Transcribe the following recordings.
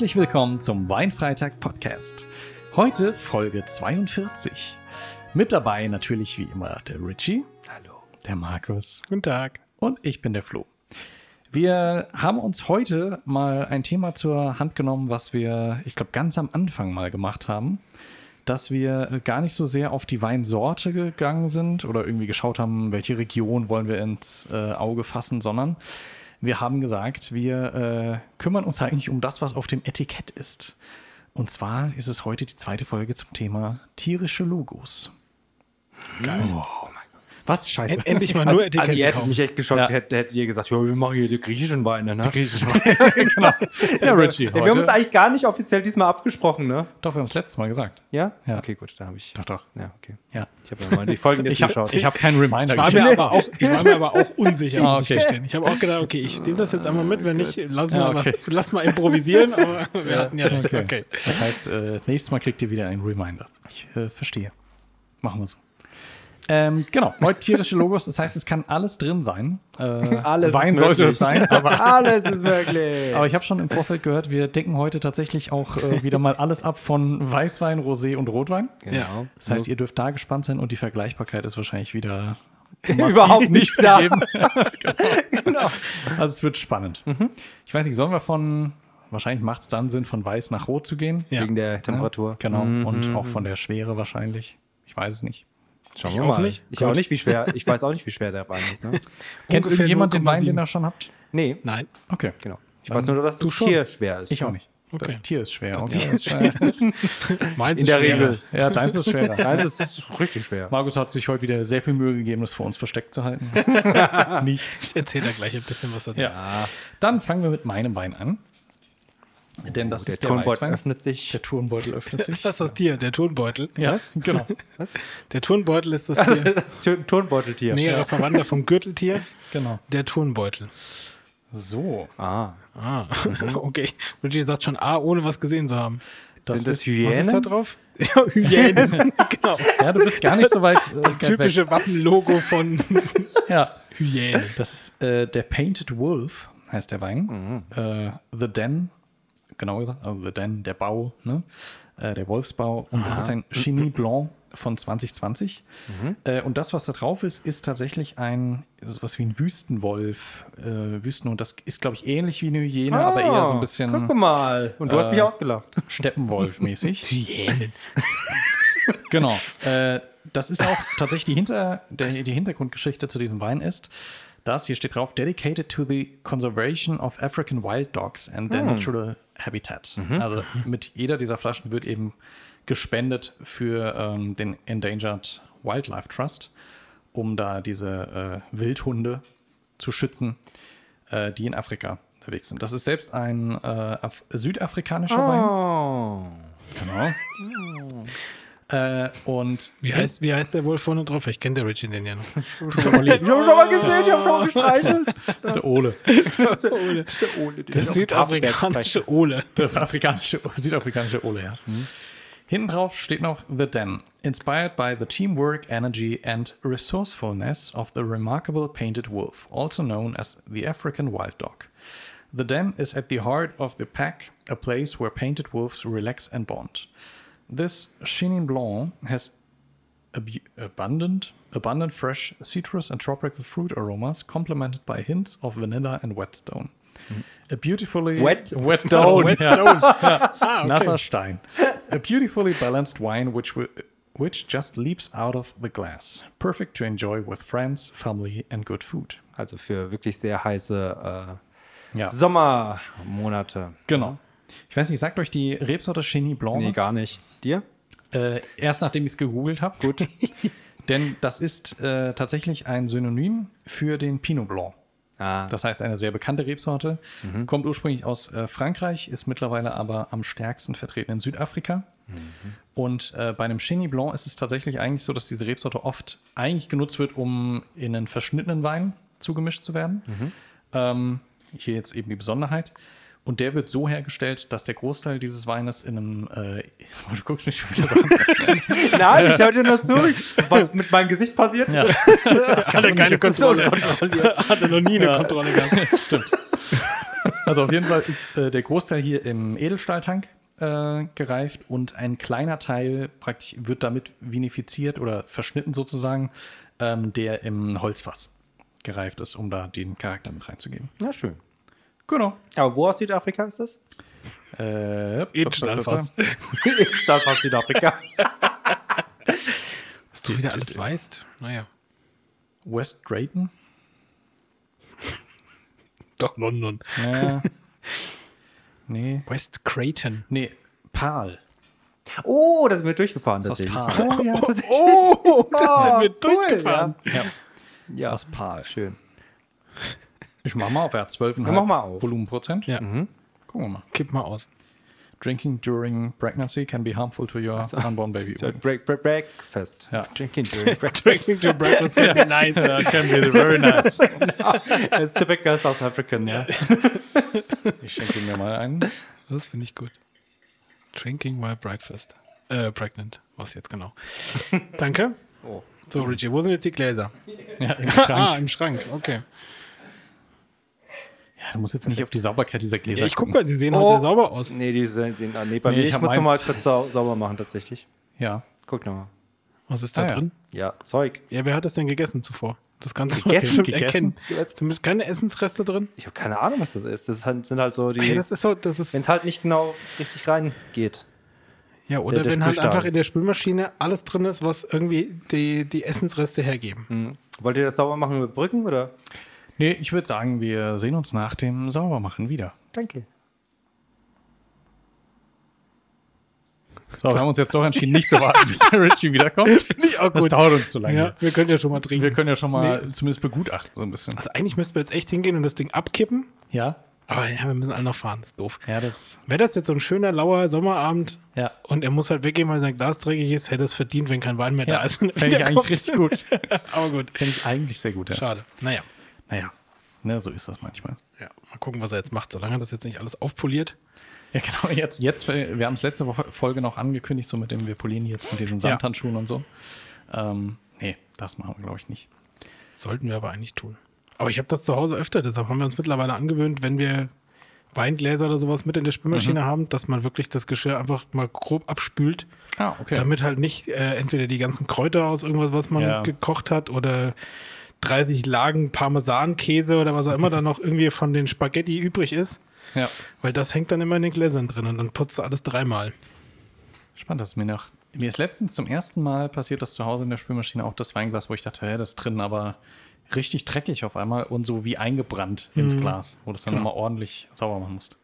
Herzlich willkommen zum Weinfreitag Podcast. Heute Folge 42. Mit dabei natürlich wie immer der Richie. Hallo. Der Markus. Guten Tag. Und ich bin der Flo. Wir haben uns heute mal ein Thema zur Hand genommen, was wir, ich glaube, ganz am Anfang mal gemacht haben. Dass wir gar nicht so sehr auf die Weinsorte gegangen sind oder irgendwie geschaut haben, welche Region wollen wir ins äh, Auge fassen, sondern wir haben gesagt, wir äh, kümmern uns eigentlich um das, was auf dem Etikett ist. Und zwar ist es heute die zweite Folge zum Thema tierische Logos. Geil. Oh Was? Scheiße. End, endlich mal nur Etiketten Also ihr hättet mich echt geschockt, Ja. hättet, hättet ihr gesagt, ja, wir machen hier die griechischen Weine, ne? Griechisch. genau. Ja, Richie, wir haben uns eigentlich gar nicht offiziell diesmal abgesprochen, ne? Doch, wir haben es letztes Mal gesagt. Ja? Ja. Okay, gut, da habe ich. Doch, doch. Ja, okay. Ja. Ich habe ja mal die Folgen jetzt Ich habe geschaut. ich hab keinen Reminder Ich war, mir aber auch, ich war mir aber auch unsicher, Ah, okay. Ich habe auch gedacht, okay, ich nehme das jetzt einmal mit, wenn nicht, lass, Ja, mal, okay. was, lass mal improvisieren, aber wir hatten ja das. Okay. Okay. Das heißt, äh, nächstes Mal kriegt ihr wieder einen Reminder. Ich äh, verstehe. Machen wir so. Ähm, genau, heute tierische Logos, das heißt, es kann alles drin sein. Äh, Alles Wein ist sollte es sein, aber, Alles ist möglich. aber ich habe schon im Vorfeld gehört, wir decken heute tatsächlich auch äh, wieder mal alles ab von Weißwein, Rosé und Rotwein. genau. Das heißt, ihr dürft da gespannt sein und die Vergleichbarkeit ist wahrscheinlich wieder überhaupt nicht da. gegeben. genau. Also es wird spannend. Ich weiß nicht, sollen wir von, wahrscheinlich macht es dann Sinn, von weiß nach rot zu gehen? Ja. Wegen der Temperatur. Genau. Mhm. Und auch von der Schwere wahrscheinlich. Ich weiß es nicht. Schauen Ich wir auch mal. nicht. Ich Gut. auch nicht, wie schwer. Ich weiß auch nicht, wie schwer der Wein ist, ne? Kennt Ungefähr irgendjemand den Wein, 0,7. den ihr schon habt? Nee, Nein. Okay. genau. Ich weiß nur, dass Du das. Tier schwer ist. Ich auch nicht. Okay. Das Tier ist schwer. Okay. Tier ist schwer. Meins In ist der schwerer. Regel. ja, deins ist schwerer. Nein, das ist richtig schwer. Markus hat sich heute wieder sehr viel Mühe gegeben, das vor uns versteckt zu halten. nicht. Ich erzähle da gleich ein bisschen was dazu. Ja. Dann fangen wir mit meinem Wein an. Denn das der ist der Turnbeutel Weißwein. öffnet sich. Der Turnbeutel öffnet sich. Das ist das Tier, der Turnbeutel. ja, genau. Der Turnbeutel ist das Also Tier. das Tur- Turnbeuteltier. Näherer Verwandter vom Gürteltier. genau. Der Turnbeutel. So. Ah. Ah, okay. Richie sagt schon A, ohne was gesehen zu haben. Das Sind das ist- Was ist da Hyänen? drauf? Ja, Hyänen. genau. Ja, du bist gar nicht so weit. äh, Das typische Wappenlogo von. Ja. Hyänen. Das ist äh, der Painted Wolf, heißt der Wein. Äh, The Den, genau gesagt, also The Den, der Bau, ne? Äh, der Wolfsbau. Und das ist ein Chimie Blanc von 2020. Äh, und das, was da drauf ist, ist tatsächlich ein, sowas wie ein Wüstenwolf. Äh, Wüsten, und das ist, glaube ich, ähnlich wie eine Hyäne, aber eher so ein Ah, bisschen Guck mal. Und du hast Äh, mich ausgelacht. Steppenwolf-mäßig. Hyänen. Genau. Äh, das ist auch tatsächlich die, Hinter, der, die Hintergrundgeschichte zu diesem Wein ist, dass hier steht drauf, dedicated to the conservation of African wild dogs and their natural habitat. Also mit jeder dieser Flaschen wird eben gespendet für ähm, den Endangered Wildlife Trust, um da diese äh, Wildhunde zu schützen, äh, die in Afrika unterwegs sind. Das ist selbst ein äh, Af südafrikanischer Wein. Oh. Genau. Äh, und Wie heißt, wie heißt der wohl vorne drauf? Ich kenne der Richie den ja noch. Ich habe schon mal gesehen, ich habe schon mal gestreichelt. das ist der Ole. Der südafrikanische Ole. Der afrikanische, südafrikanische Ole, ja. Hinten drauf steht noch The Den, inspired by the teamwork, energy and resourcefulness of the remarkable painted wolf, also known as the African wild dog. The Den is at the heart of the pack, a place where painted wolves relax and bond. This Chenin Blanc has abu- abundant, abundant fresh citrus and tropical fruit aromas, complemented by hints of vanilla and whetstone. A beautifully Wet- whetstone, Whetstone. Ah, nasser okay. Stein. A beautifully balanced wine which which just leaps out of the glass, perfect to enjoy with friends, family and good food. Also für wirklich sehr heiße Ja, äh, Sommermonate. genau. Ich weiß nicht, sagt euch die Rebsorte Chenin Blanc Nee, gar nicht. Dir? Äh, erst nachdem ich es gegoogelt habe. Gut. Denn das ist äh, tatsächlich ein Synonym für den Pinot Blanc. Ah. Das heißt, eine sehr bekannte Rebsorte. Kommt ursprünglich aus äh, Frankreich, ist mittlerweile aber am stärksten vertreten in Südafrika. Und äh, bei einem Chenin Blanc ist es tatsächlich eigentlich so, dass diese Rebsorte oft eigentlich genutzt wird, um in einen verschnittenen Wein zugemischt zu werden. Ähm, hier jetzt eben die Besonderheit. Und der wird so hergestellt, dass der Großteil dieses Weines in einem. Äh, du guckst mich schon wieder so an. Nein, ich höre dir nur zu. Was mit meinem Gesicht passiert? Ja. Hatte keine Das ist so Kontrolle. unkontrolliert. Hatte noch nie eine Kontrolle gehabt. Stimmt. Also auf jeden Fall ist äh, der Großteil hier im Edelstahltank äh, gereift und ein kleiner Teil praktisch wird damit vinifiziert oder verschnitten sozusagen, ähm, der im Holzfass gereift ist, um da den Charakter mit reinzugeben. Na schön. Genau. Aber wo aus Südafrika ist das? Äh, aus Südafrika. Was du wieder alles weißt. Naja. West Drayton? Doch, London. Ja. nee. West Creighton. Nee, Pal. Oh, da sind wir durchgefahren. Das ist. Pal. Oh, ja, das Oh, da sind wir cool, durchgefahren. Ja. ja. Das ist Pal. Schön. Ich mach mal auf, er hat 12,5 Ja, mach mal auf. Volumenprozent. Ja. Gucken wir mal. Kipp mal aus. Drinking during pregnancy can be harmful to your unborn baby. So, break, break, breakfast. Ja. Drinking during breakfast. Drinking to breakfast can be nice. That can be very nice. That's typical South African, ja. Ich schenke mir mal einen. Das finde ich gut. Drinking while breakfast. Äh, pregnant. Was jetzt genau. Danke. Oh. So, Richie, wo sind jetzt die Gläser? Ja, im Ah, Schrank. im Schrank. Okay. Ja, du musst jetzt nicht auf die Sauberkeit dieser Gläser Ja, ich guck gucken. mal, sie sehen Oh. heute sehr sauber aus. Nee, die sehen, sehen ah, nee, bei Nee, mir. ich Ich, muss noch mal meins- kurz sau sauber machen, tatsächlich. Ja. Guck noch mal. Was ist da Ah, drin? Ja, Zeug. Ja, wer hat das denn gegessen zuvor? Das Ganze Gegessen? Gegessen? erkennen. Keine Essensreste drin? Ich habe keine Ahnung, was das ist. Das halt- sind halt so Hey, die. das ist so, das ist. Wenn es halt nicht genau richtig reingeht. Ja, oder der- der wenn halt einfach in der Spülmaschine alles drin ist, was irgendwie die, die Essensreste hergeben. Hm. Wollt ihr das sauber machen über Brücken oder? Nee, ich würde sagen, wir sehen uns nach dem Saubermachen wieder. Danke. So, wir haben uns jetzt doch entschieden, nicht zu warten, bis der Richie wiederkommt. Finde ich auch Das dauert uns zu lange. Ja, wir können ja schon mal trinken. Wir können ja schon mal zumindest begutachten, so ein bisschen. also eigentlich müssten wir jetzt echt hingehen und das Ding abkippen. Ja? Aber ja, wir müssen alle noch fahren. Das ist doof. Ja, das. Wäre das jetzt so ein schöner, lauer Sommerabend Ja. und er muss halt weggehen, weil sein Glas dreckig ist, hätte es verdient, wenn kein Wein mehr da Ja, ist. fände ich eigentlich richtig gut. Aber gut. Finde ich eigentlich sehr gut, ja. Schade. Naja. Naja, ne, so ist das manchmal. Ja, mal gucken, was er jetzt macht, solange er das jetzt nicht alles aufpoliert. Ja, genau, jetzt, jetzt, wir haben es letzte Woche Folge noch angekündigt, so mit dem wir polieren jetzt mit diesen Ja. Samthandschuhen und so. Ähm, nee, das machen wir, glaube ich, nicht. Sollten wir aber eigentlich tun. Aber ich habe das zu Hause öfter, deshalb haben wir uns mittlerweile angewöhnt, wenn wir Weingläser oder sowas mit in der Spülmaschine haben, dass man wirklich das Geschirr einfach mal grob abspült, Ah, okay. damit halt nicht äh, entweder die ganzen Kräuter aus irgendwas, was man Ja. gekocht hat, oder 30 Lagen Parmesankäse oder was auch immer da noch irgendwie von den Spaghetti übrig ist, ja. weil das hängt dann immer in den Gläsern drin und dann putzt du alles dreimal. Spannend, dass mir noch. Mir ist letztens zum ersten Mal passiert, dass zu Hause in der Spülmaschine auch das Weinglas, wo ich dachte, hä, das ist drin, aber richtig dreckig auf einmal und so wie eingebrannt ins Glas, wo du es dann Genau. nochmal ordentlich sauber machen musst.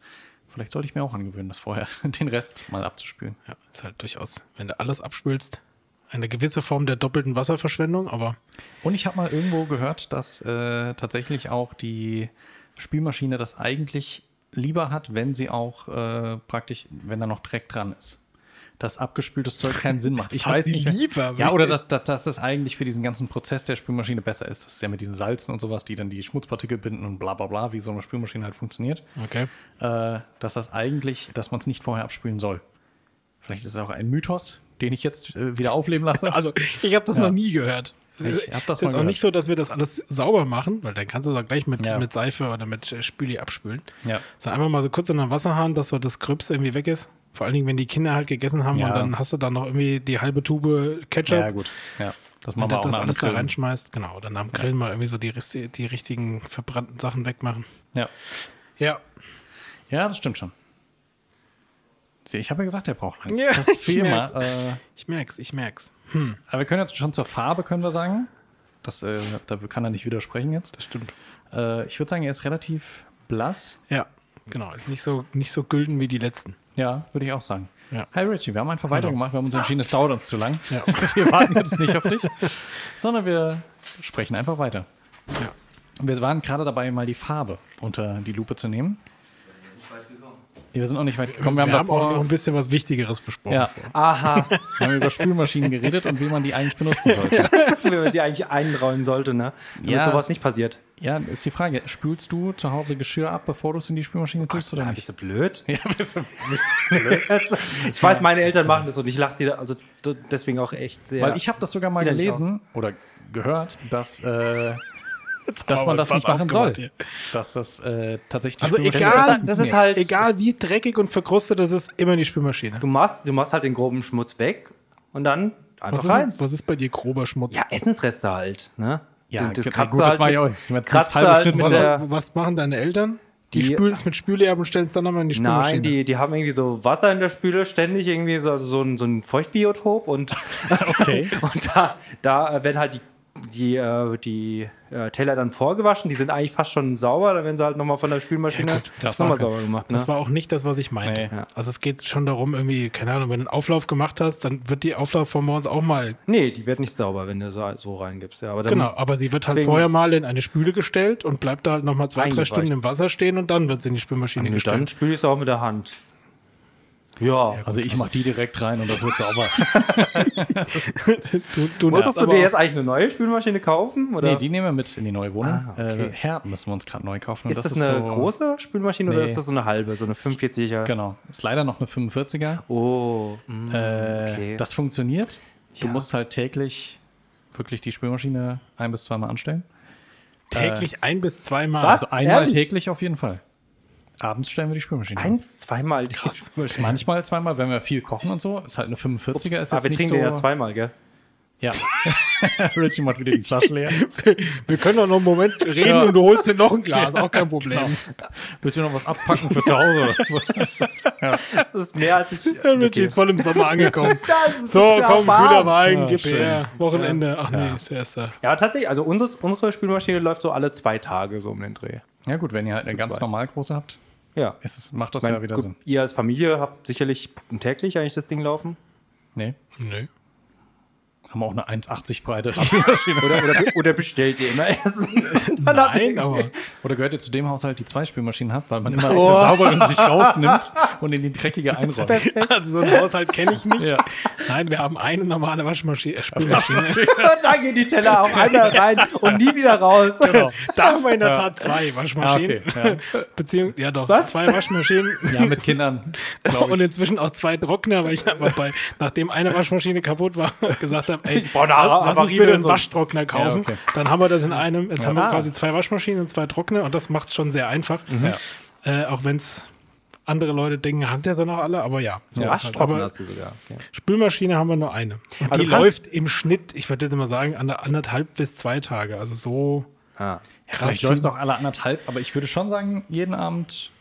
Vielleicht sollte ich mir auch angewöhnen, das vorher, den Rest mal abzuspülen. Ja, ist halt durchaus, wenn du alles abspülst, eine gewisse Form der doppelten Wasserverschwendung, aber Und ich habe mal irgendwo gehört, dass äh, tatsächlich auch die Spülmaschine das eigentlich lieber hat, wenn sie auch äh, praktisch, wenn da noch Dreck dran ist. Dass abgespültes Zeug keinen Sinn macht. Ich weiß sie nicht. lieber, ja, oder dass, dass, dass das eigentlich für diesen ganzen Prozess der Spülmaschine besser ist. Das ist ja mit diesen Salzen und sowas, die dann die Schmutzpartikel binden und bla bla bla, wie so eine Spülmaschine halt funktioniert. okay. Äh, dass das eigentlich, dass man es nicht vorher abspülen soll. Vielleicht ist es auch ein Mythos, den ich jetzt äh, wieder aufleben lasse. Also, ich habe das Ja. noch nie gehört. Ich hab das ist jetzt auch gehört. nicht so, dass wir das alles sauber machen, weil dann kannst du es auch gleich mit, Ja. mit Seife oder mit äh, Spüli abspülen. ja. So einfach mal so kurz in den Wasserhahn, dass so das Gröbste irgendwie weg ist. Vor allen Dingen, wenn die Kinder halt gegessen haben Ja. und dann hast du dann noch irgendwie die halbe Tube Ketchup. ja, gut. Ja. Das auch das alles da reinschmeißt, genau, dann am Grillen mal irgendwie so die, die richtigen verbrannten Sachen wegmachen. Ja. Ja, Ja, das stimmt schon. Ich habe ja gesagt, der braucht lang. Ja, das ist wie ich immer. merk's. Äh, ich merk's, ich merk's. aber wir können jetzt schon zur Farbe, können wir sagen. Das, äh, da kann er nicht widersprechen jetzt. Das stimmt. Äh, ich würde sagen, er ist relativ blass. Ja, genau. Ist nicht so, nicht so gülden wie die letzten. Ja, würde ich auch sagen. Ja. Hi Richie, wir haben einfach weitergemacht. Wir haben uns entschieden, es dauert uns zu lang. Ja. Wir warten jetzt nicht auf dich, sondern wir sprechen einfach weiter. ja. Wir waren gerade dabei, mal die Farbe unter die Lupe zu nehmen. Wir sind noch nicht weit gekommen. Wir, Wir, haben haben auch noch davor ein bisschen was Wichtigeres besprochen. ja, Aha, wir haben über Spülmaschinen geredet und wie man die eigentlich benutzen sollte. wenn man sie eigentlich einräumen sollte, ne? Damit Ja. sowas nicht passiert. Ja, ist die Frage, spülst du zu Hause Geschirr ab, bevor du es in die Spülmaschine tust oder Ah, nicht? bist du blöd? Ja, bist du ich weiß, meine Eltern machen das und ich lache sie da, also deswegen auch echt sehr. Weil ich habe das sogar mal gelesen oder gehört, dass äh, dass man das nicht machen soll. Dass das äh, tatsächlich Also egal, das ist halt- Egal wie dreckig und verkrustet das ist, immer die Spülmaschine. Du machst, du machst halt den groben Schmutz weg und dann einfach Was rein. ist, was ist bei dir grober Schmutz? Ja, Essensreste halt, ne? Ja, das gut, kratzt gut, das halt mach ich mit- auch. Ich kratzt das halbe halt was, was machen deine Eltern? Die, Die- spülen es mit Spüle ab und stellen es dann nochmal in die Spülmaschine. Nein, die, die haben irgendwie so Wasser in der Spüle, ständig irgendwie so, also so, ein, so ein Feuchtbiotop und, Okay. und da, da werden halt die, die, äh, die äh, Teller dann vorgewaschen, die sind eigentlich fast schon sauber, dann werden sie halt nochmal von der Spülmaschine Ja, gut, das nochmal war- sauber gemacht. Ne? Das war auch nicht das, was ich meinte. Nee. Ja. Also es geht schon darum, irgendwie, keine Ahnung, wenn du einen Auflauf gemacht hast, dann wird die Auflaufform bei uns auch mal, nee, die wird nicht sauber, wenn du so, so reingibst. Ja, aber dann, genau, aber sie wird halt vorher mal in eine Spüle gestellt und bleibt da halt nochmal zwei, drei. Stunden im Wasser stehen und dann wird sie in die Spülmaschine Nee, dann gestellt. spül ich es auch mit der Hand. Ja. Also ich mach die direkt rein und das wird sauber. Du, du Musstest darfst du dir jetzt eigentlich eine neue Spülmaschine kaufen? Oder? nee, die nehmen wir mit in die neue Wohnung. Ah, okay. äh, Herd müssen wir uns gerade neu kaufen. Und ist das, eine so, große Spülmaschine oder Nee. ist das so eine halbe, so eine 45er? Genau. Ist leider noch eine 45er. Oh, mm, Äh, okay. Das funktioniert. Du Ja. musst halt täglich wirklich die Spülmaschine ein bis zweimal anstellen. täglich ein bis zweimal. Was? Also einmal Ehrlich? täglich auf jeden Fall. Abends stellen wir die Spülmaschine ein an. bis zweimal. Krass. Manchmal zweimal, wenn wir viel kochen und so. Ist halt eine 45er. Ist Aber jetzt wir nicht trinken so. den ja zweimal, gell? Ja. Richie macht wieder die Flasche leer. Wir können doch noch einen Moment reden Ja. und du holst dir noch ein Glas, auch kein Problem. Genau. Willst du noch was abpacken für zu Hause? ja. Das ist mehr als ich. Ja, Richie ist voll im Sommer angekommen. Das ist So, komm, Wein, Ja, gib schön. her. Wochenende. Ach nee, ist der erste. Ja, tatsächlich. Also unsere, unsere Spülmaschine läuft so alle zwei Tage so um den Dreh. ja, gut, wenn ihr halt eine ganz normal große habt, Ja. ist es, macht das mein, ja wieder gut, Sinn. Ihr als Familie habt sicherlich täglich eigentlich das Ding laufen. Nee. Nö. Haben auch eine 1,80 breite Spülmaschine. Oder, oder, oder bestellt ihr immer Essen? Nein, aber Oder gehört ihr zu dem Haushalt, die zwei Spülmaschinen habt, weil man immer aus der sauberen sich rausnimmt und in die dreckige einräumt. also so ein Haushalt kenne ich nicht. Ja. Nein, wir haben eine normale Waschmaschine, äh, Spülmaschine. dann gehen die Teller auch einmal rein und nie wieder raus. Genau. Da haben wir in der Tat zwei Waschmaschinen. Ah, okay, Beziehungsweise, ja doch, Was? zwei Waschmaschinen. Ja, mit Kindern, Und inzwischen auch zwei Trockner, weil ich einfach bei, nachdem eine Waschmaschine kaputt war, gesagt habe, ey, brauche eine lass uns bitte einen. Waschtrockner kaufen. okay. Dann haben wir das in einem. Jetzt haben wir Ah. quasi zwei Waschmaschinen und zwei Trockner und das macht es schon sehr einfach. Ja. Äh, auch wenn es andere Leute denken, hat der so noch alle, aber ja. so Ja, halt. Waschtrockner hast du sogar. Ja. Spülmaschine haben wir nur eine. Und Aber die läuft im Schnitt, ich würde jetzt mal sagen, an der anderthalb bis zwei Tage. Also so Ah. Vielleicht läuft es auch alle anderthalb, aber ich würde schon sagen, jeden Abend.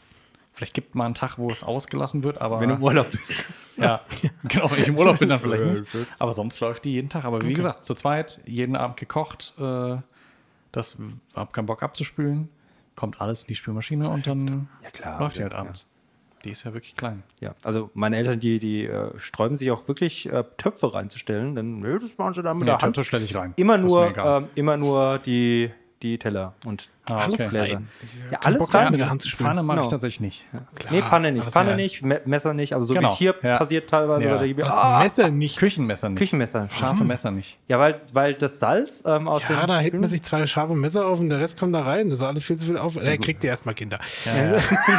Vielleicht gibt mal einen Tag, wo es ausgelassen wird, aber. Wenn du im Urlaub bist. ja, genau, wenn ich im Urlaub bin, dann vielleicht nicht. Aber sonst läuft die jeden Tag. Aber wie gesagt, zu zweit, jeden Abend gekocht. Äh, das hab keinen Bock abzuspülen. Kommt alles in die Spülmaschine und dann Ja, klar. läuft die Ja, halt ja. abends. Die ist ja wirklich klein. Ja, also meine Eltern, die, die äh, sträuben sich auch wirklich äh, Töpfe reinzustellen, denn nö, das machen sie dann mit Nee, der Hand. Töpfe stelle ich rein. Immer nur, ähm, immer nur die, die Teller und Ah, alles okay. Gläser. rein. Ja, alles Bock, das rein. mit der Hand zu spülen. Pfanne mache ich Genau. tatsächlich nicht. Klar, nee, Pfanne nicht. Pfanne ja. nicht, Me Messer nicht. Also so Genau, wie hier ja. passiert teilweise. Ja. Oder hier, ah, Messer nicht. Küchenmesser nicht. Küchenmesser. Scharfe Messer nicht. Ja, weil, weil das Salz ähm, aus Ja, dem da hebt man sich zwei scharfe Messer auf und der Rest kommt da rein. Das ist alles viel zu viel auf. Er kriegt ihr erstmal Kinder. Ja, ja.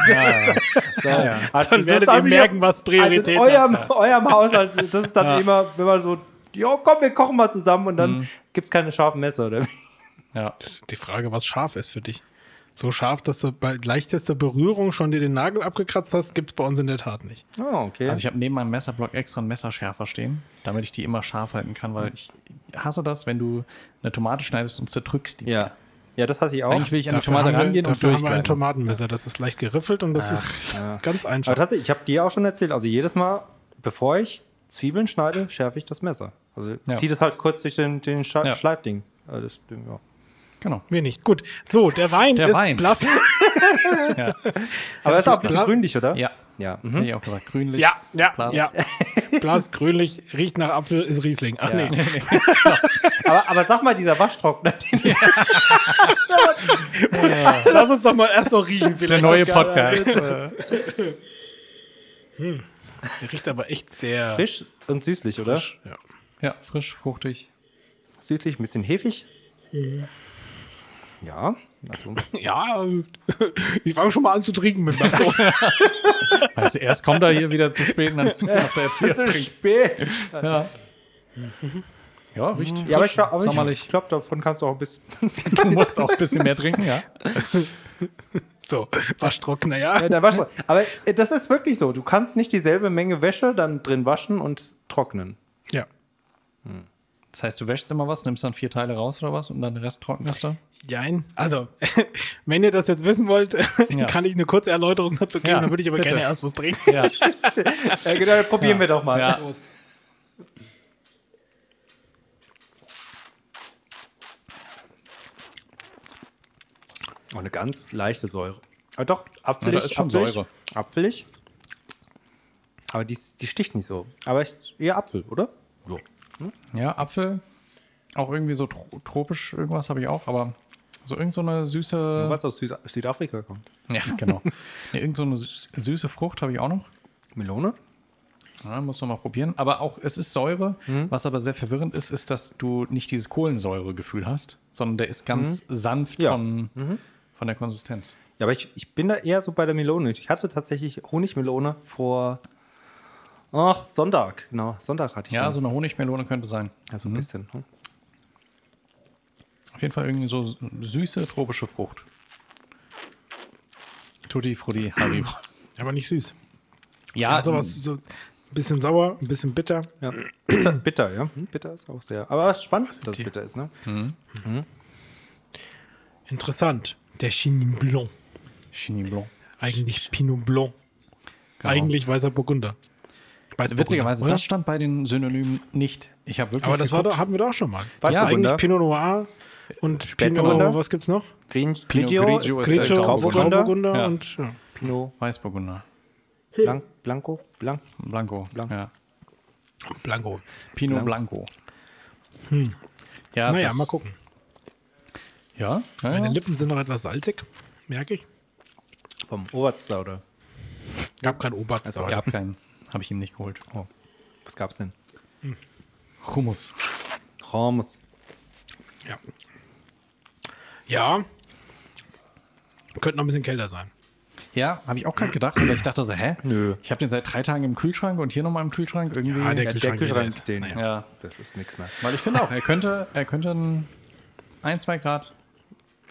ja, ja. Ja, ja. Also Dann das werdet ist ihr also hier- merken, was Priorität also in eurem, Haushalt, das ist dann immer, wenn man so, jo, komm, wir kochen mal zusammen und dann Mhm. gibt es keine scharfen Messer, oder? Ja. Die Frage, was scharf ist für dich. So scharf, dass du bei leichtester Berührung schon dir den Nagel abgekratzt hast, gibt es bei uns in der Tat nicht. Oh, okay. Also ich habe neben meinem Messerblock extra einen Messerschärfer stehen, damit ich die immer scharf halten kann, weil ich hasse das, wenn du eine Tomate schneidest und zerdrückst die. ja. Ja, das hasse ich auch. Eigentlich will ich an die Tomate haben wir, rangehen und dafür haben wir ein. Tomatenmesser. Das ist leicht geriffelt und das ist ganz einfach. Aber tatsächlich, ich habe dir auch schon erzählt, also jedes Mal, bevor ich Zwiebeln schneide, schärfe ich das Messer. Also Ja. zieh das halt kurz durch den, den Scha Ja. Schleifding. Äh, das, ja. Genau. Wir nicht. Gut. So, der Wein Der ist Wein. blass. Ja, Aber er ist auch ein bisschen Bla- grünlich, oder? ja. Ja. Hätte ich auch gesagt. Grünlich. Ja, ja, Blass. ja. Blass, grünlich, riecht nach Apfel, ist Riesling. Ach Ja. nee. Aber, aber sag mal, dieser Waschtrockner, den Lass uns doch mal erst noch riechen. Der Vielleicht neue das- Podcast. Der riecht aber echt sehr frisch und süßlich, oder? frisch. Ja. Ja, frisch, fruchtig. Süßlich, ein bisschen hefig. Ja. Also, Ja, ich fange schon mal an zu trinken mit Marco. Du, erst kommt er hier wieder zu spät und dann macht er jetzt hier. ist spät. Ja. Ja, riecht Ja, aber ich frisch, glaube, sommerlich. glaub, davon kannst du auch ein bisschen. Du musst auch ein bisschen mehr trinken, ja. So, Waschtrockner, ja. Ja, der Wasch aber äh, das ist wirklich so. Du kannst nicht dieselbe Menge Wäsche dann drin waschen und trocknen. Ja. Das heißt, du wäschst immer was, nimmst dann vier Teile raus oder was und dann den Rest trocknest du? Jein. Also, wenn ihr das jetzt wissen wollt, Ja. kann ich eine kurze Erläuterung dazu geben. Ja, dann würde ich aber bitte. gerne erst was trinken. Ja. Ja, genau, probieren wir doch mal. Ja. Oh, eine ganz leichte Säure. Aber doch, apfelig. Ja, da ist schon apfelig, Säure. Apfelig. Aber die, die sticht nicht so. Aber ist eher Apfel, oder? Ja. Ja, Apfel. Auch irgendwie so tro tropisch irgendwas habe ich auch, aber so irgend so eine süße. Was aus Süd Südafrika kommt. Ja, genau. nee, irgend so eine süße Frucht habe ich auch noch. Melone? Ja, muss noch mal probieren. Aber auch, es ist Säure. Mhm. Was aber sehr verwirrend ist, ist, dass du nicht dieses Kohlensäuregefühl hast, sondern der ist ganz sanft Mhm. Ja. von, von der Konsistenz. Ja, aber ich, ich bin da eher so bei der Melone. Ich hatte tatsächlich Honigmelone vor. Ach, Sonntag. Genau, Sonntag hatte ich Ja, den. so eine Honigmelone könnte sein. ja, so ein bisschen. Auf jeden Fall irgendwie so süße tropische Frucht. Tutti Frutti Haribo. Aber nicht süß. Ja, Also was so ein bisschen sauer, ein bisschen bitter. Ja. Bitter, bitter, ja. Hm, Bitter ist auch sehr. Aber es ist spannend, dass es Okay. bitter ist, ne? Interessant. Der Chenin Blanc. Chenin Blanc. Eigentlich Pinot Blanc. Genau. Eigentlich weißer Burgunder. Weißburgunder, Witzigerweise, oder? das stand bei den Synonymen nicht. Ich habe wirklich. Aber das war doch, hatten wir doch auch schon mal. Weißburgunder? Ja, eigentlich Pinot Noir und Spätburgunder? Pinot, was gibt's noch? Green, Pinot Grigio, Grigio ist, Grigio, Grauburgunder. Grauburgunder Ja. und ja. Pinot Weißburgunder. Blanc, Blanco, Blanc. Blanco. Blanco. Ja. Blanco. Pinot Blanco. Ja, naja, mal gucken. Ja, ja, Meine. Lippen sind noch etwas salzig, merke ich. Vom Oberster oder Gab kein Oberst. Es gab keinen. Habe ich ihm nicht geholt. Oh. was gab's denn? Hummus. Ramos. Ja. Ja. Könnte noch ein bisschen kälter sein. Ja, habe ich auch gerade gedacht, aber ich dachte so, hä? Nö. Ich habe den seit drei Tagen im Kühlschrank und hier nochmal im Kühlschrank irgendwie. Ja, der Ja, Kühlschrank der Kühlschrank ist- ist den. naja. ja. Das ist nichts mehr. Weil ich finde auch, er könnte, er könnte ein, ein zwei Grad.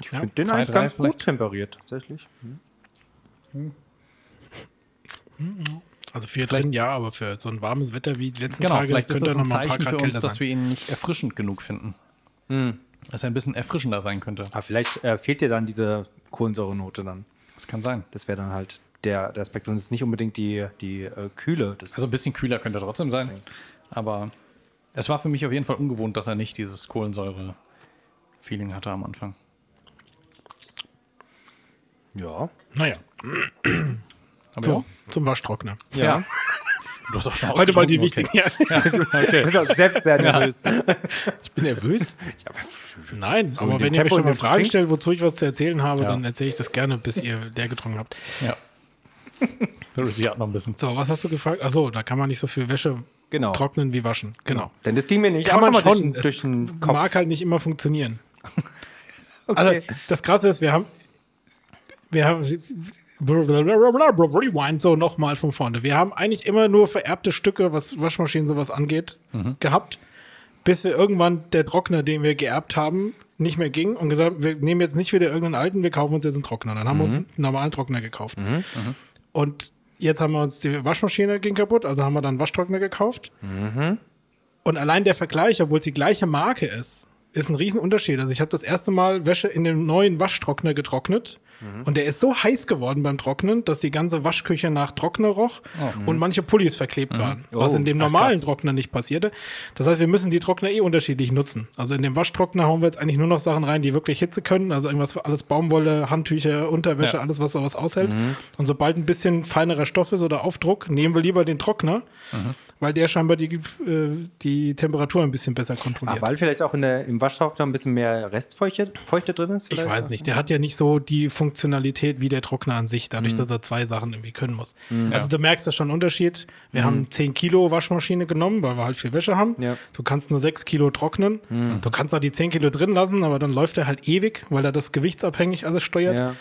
Ich Ja, finde den zwei, eigentlich ganz vielleicht. gut temperiert, tatsächlich. Also für drin ja, aber für so ein warmes Wetter wie die letzten Genau, Tage vielleicht ist könnte das er ein Zeichen für uns, kälter dass sein. wir ihn nicht erfrischend genug finden. Dass er ein bisschen erfrischender sein könnte. Aber vielleicht äh, fehlt dir dann diese Kohlensäurenote dann. Das kann sein. Das wäre dann halt der, der Aspekt. Und es ist nicht unbedingt die, die äh, Kühle. Das Also ein bisschen kühler könnte er trotzdem sein. Aber es war für mich auf jeden Fall ungewohnt, dass er nicht dieses Kohlensäure-Feeling hatte am Anfang. ja. Naja, Aber so, zum Waschtrockner. Ja. Du hast doch schon Heute mal die wichtigen. Ja, Du bist auch selbst sehr nervös. ich bin nervös. Nein, So aber wenn ihr mir Tempo, schon mal Fragen trinkst. stellt, wozu ich was zu erzählen habe, Ja. dann erzähle ich das gerne, bis ihr leer getrunken habt. Ja. Der Richie hat noch ein bisschen. So, was hast du gefragt? Achso, da kann man nicht so viel Wäsche Genau. trocknen wie waschen. Genau. Denn das ging mir nicht Kann man schon durch, den- durch den Kopf. mag halt nicht immer funktionieren. Okay. Also das Krasse ist, wir haben, wir haben Rewind so nochmal von vorne. Wir haben eigentlich immer nur vererbte Stücke, was Waschmaschinen sowas angeht, gehabt, bis wir irgendwann der Trockner, den wir geerbt haben, nicht mehr ging und gesagt, wir nehmen jetzt nicht wieder irgendeinen alten, wir kaufen uns jetzt einen Trockner. Dann haben wir uns einen normalen Trockner gekauft. Und jetzt haben wir uns die Waschmaschine ging kaputt, also haben wir dann einen Waschtrockner gekauft. Und allein der Vergleich, obwohl es die gleiche Marke ist, ist ein Riesenunterschied. Also ich habe das erste Mal Wäsche in dem neuen Waschtrockner getrocknet und der ist so heiß geworden beim Trocknen, dass die ganze Waschküche nach Trockner roch und manche Pullis verklebt waren, was Oh, in dem ach, normalen krass. Trockner nicht passierte. Das heißt, wir müssen die Trockner eh unterschiedlich nutzen. Also in dem Waschtrockner hauen wir jetzt eigentlich nur noch Sachen rein, die wirklich Hitze können, also irgendwas für alles Baumwolle, Handtücher, Unterwäsche, Ja. alles, was sowas aushält. Und sobald ein bisschen feinerer Stoff ist oder Aufdruck, nehmen wir lieber den Trockner, weil der scheinbar die, äh, die Temperatur ein bisschen besser Ah, kontrolliert. weil vielleicht auch in der, im Waschtrockner ein bisschen mehr Restfeuchte Feuchte drin ist? Ich vielleicht? weiß nicht, der hat ja nicht so die Funktionalität wie der Trockner an sich, dadurch, Mhm. dass er zwei Sachen irgendwie können muss. Also du merkst da schon einen Unterschied. Wir haben 10 Kilo Waschmaschine genommen, weil wir halt viel Wäsche haben. Mhm. Ja. Mhm. Du kannst nur 6 Kilo trocknen. Du kannst da die 10 Kilo drin lassen, aber dann läuft er halt ewig, weil er das gewichtsabhängig alles steuert. Ja.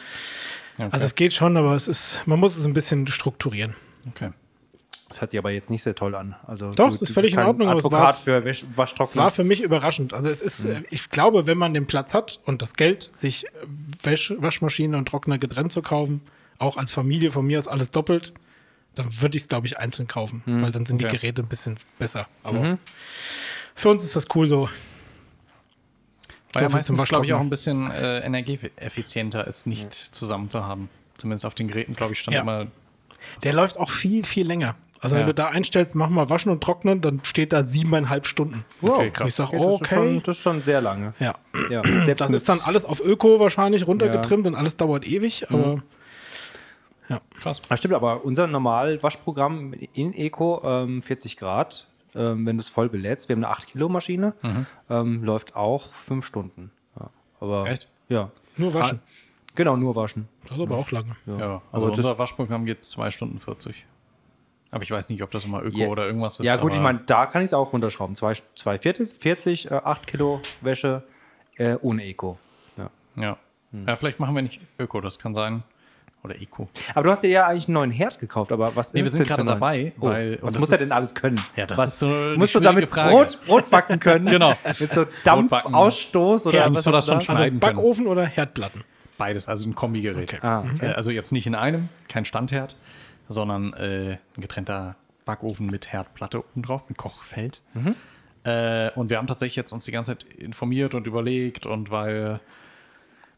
Okay. Also es geht schon, aber es ist, man muss es ein bisschen strukturieren. okay. Das hört sich aber jetzt nicht sehr toll an. Also, Doch, es ist völlig in Ordnung, aber es Advokat war- für Wasch Es Waschtrockner. war für mich überraschend. Also es ist, äh, ich glaube, wenn man den Platz hat und das Geld, sich äh, Wäsch Waschmaschine und Trockner getrennt zu kaufen, auch als Familie von mir ist alles doppelt, dann würde ich es, glaube ich, einzeln kaufen, weil dann sind Okay. die Geräte ein bisschen besser. Aber für uns ist das cool so. Weil ja meistens, glaube ich, auch Waschtrockner. ein bisschen äh, energieeffizienter ist, nicht zusammen zu haben. Zumindest auf den Geräten, glaube ich, stand Ja. immer. Der läuft auch viel, viel länger. Also Ja. wenn du da einstellst, mach mal waschen und trocknen, dann steht da siebeneinhalb Stunden. Okay, Und krass. ich sage, Okay, das, ist okay. schon, das ist schon sehr lange. ja. Ja, Das ist dann alles auf Öko wahrscheinlich runtergetrimmt und alles dauert ewig, aber Krass. Das stimmt, aber unser normal Waschprogramm in Eco, ähm, 40 Grad, ähm, wenn du es voll belädst, wir haben eine 8 Kilo Maschine, ähm, läuft auch 5 Stunden. Ja, aber Echt? Ja. nur waschen. Ah, genau, nur waschen. Das ist aber auch lange. Ja, also Aber das- unser Waschprogramm geht 2 Stunden 40. Aber ich weiß nicht, ob das immer Öko Ja. oder irgendwas ist. Ja, gut, ich meine, da kann ich es auch runterschrauben. 240, 40, äh, 8 Kilo Wäsche äh, ohne Eco. Ja. Ja. Hm. ja, vielleicht machen wir nicht Öko, das kann sein. Oder Eco. Aber du hast dir ja eigentlich einen neuen Herd gekauft, aber was Nee, ist wir sind gerade dabei, Oh, weil- was das muss er denn alles können? Ja, das was, ist so Musst du damit Frage. Brot, Brot backen können? Genau. Mit so. Dampfausstoß oder Ja, was musst du das schon da? schneiden. Also können. Backofen oder Herdplatten? Beides, also ein Kombigerät. Okay. Ah, Äh, Also jetzt nicht in einem, kein Standherd, sondern äh, ein getrennter Backofen mit Herdplatte oben drauf, mit Kochfeld. Äh, und wir haben tatsächlich jetzt uns die ganze Zeit informiert und überlegt und weil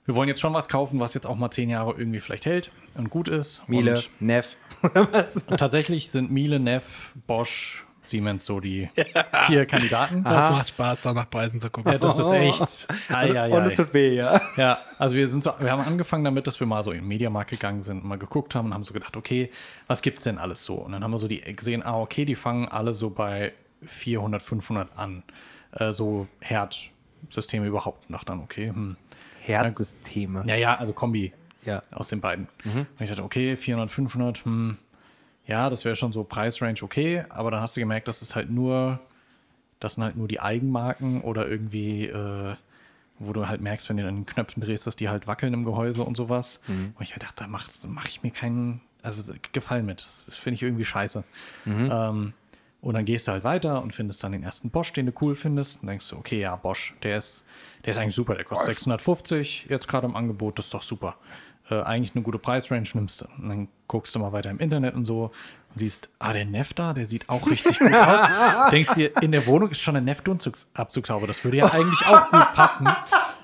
wir wollen jetzt schon was kaufen, was jetzt auch mal zehn Jahre irgendwie vielleicht hält und gut ist. Miele, Und Neff oder was? tatsächlich sind Miele, Neff, Bosch, Siemens so die vier Kandidaten. Das macht Spaß, da nach Preisen zu gucken. Ja, das ist echt. Ei, ei, Und ei. es tut weh, ja. Ja, also wir sind so, wir haben angefangen damit, dass wir mal so in den Mediamarkt gegangen sind, mal geguckt haben und haben so gedacht, okay, was gibt's denn alles so? Und dann haben wir so die gesehen, ah, okay, die fangen alle so bei 400, 500 an. Äh, so Herdsysteme überhaupt. Und dachte dann, okay, hm. Herzsysteme. Ja, ja, also Kombi Ja. aus den beiden. Und ich dachte, okay, 400, 500, hm, ja, das wäre schon so Preisrange okay, aber dann hast du gemerkt, das ist halt nur, das sind halt nur die Eigenmarken oder irgendwie, äh, wo du halt merkst, wenn du an den Knöpfen drehst, dass die halt wackeln im Gehäuse und sowas. Und ich halt dachte, da mache mach ich mir keinen, also Gefallen mit. Das, finde ich irgendwie scheiße. Ähm, und dann gehst du halt weiter und findest dann den ersten Bosch, den du cool findest. Und denkst du, okay, ja, Bosch, der ist, der ist eigentlich super. Der kostet 650, jetzt gerade im Angebot, das ist doch super. Äh, eigentlich eine gute Preisrange nimmst du. Und dann guckst du mal weiter im Internet und so und siehst, ah, der Neff da, der sieht auch richtig gut aus. Denkst dir, in der Wohnung ist schon ein Neff-Dunstabzugshaube. Das würde ja eigentlich auch gut passen.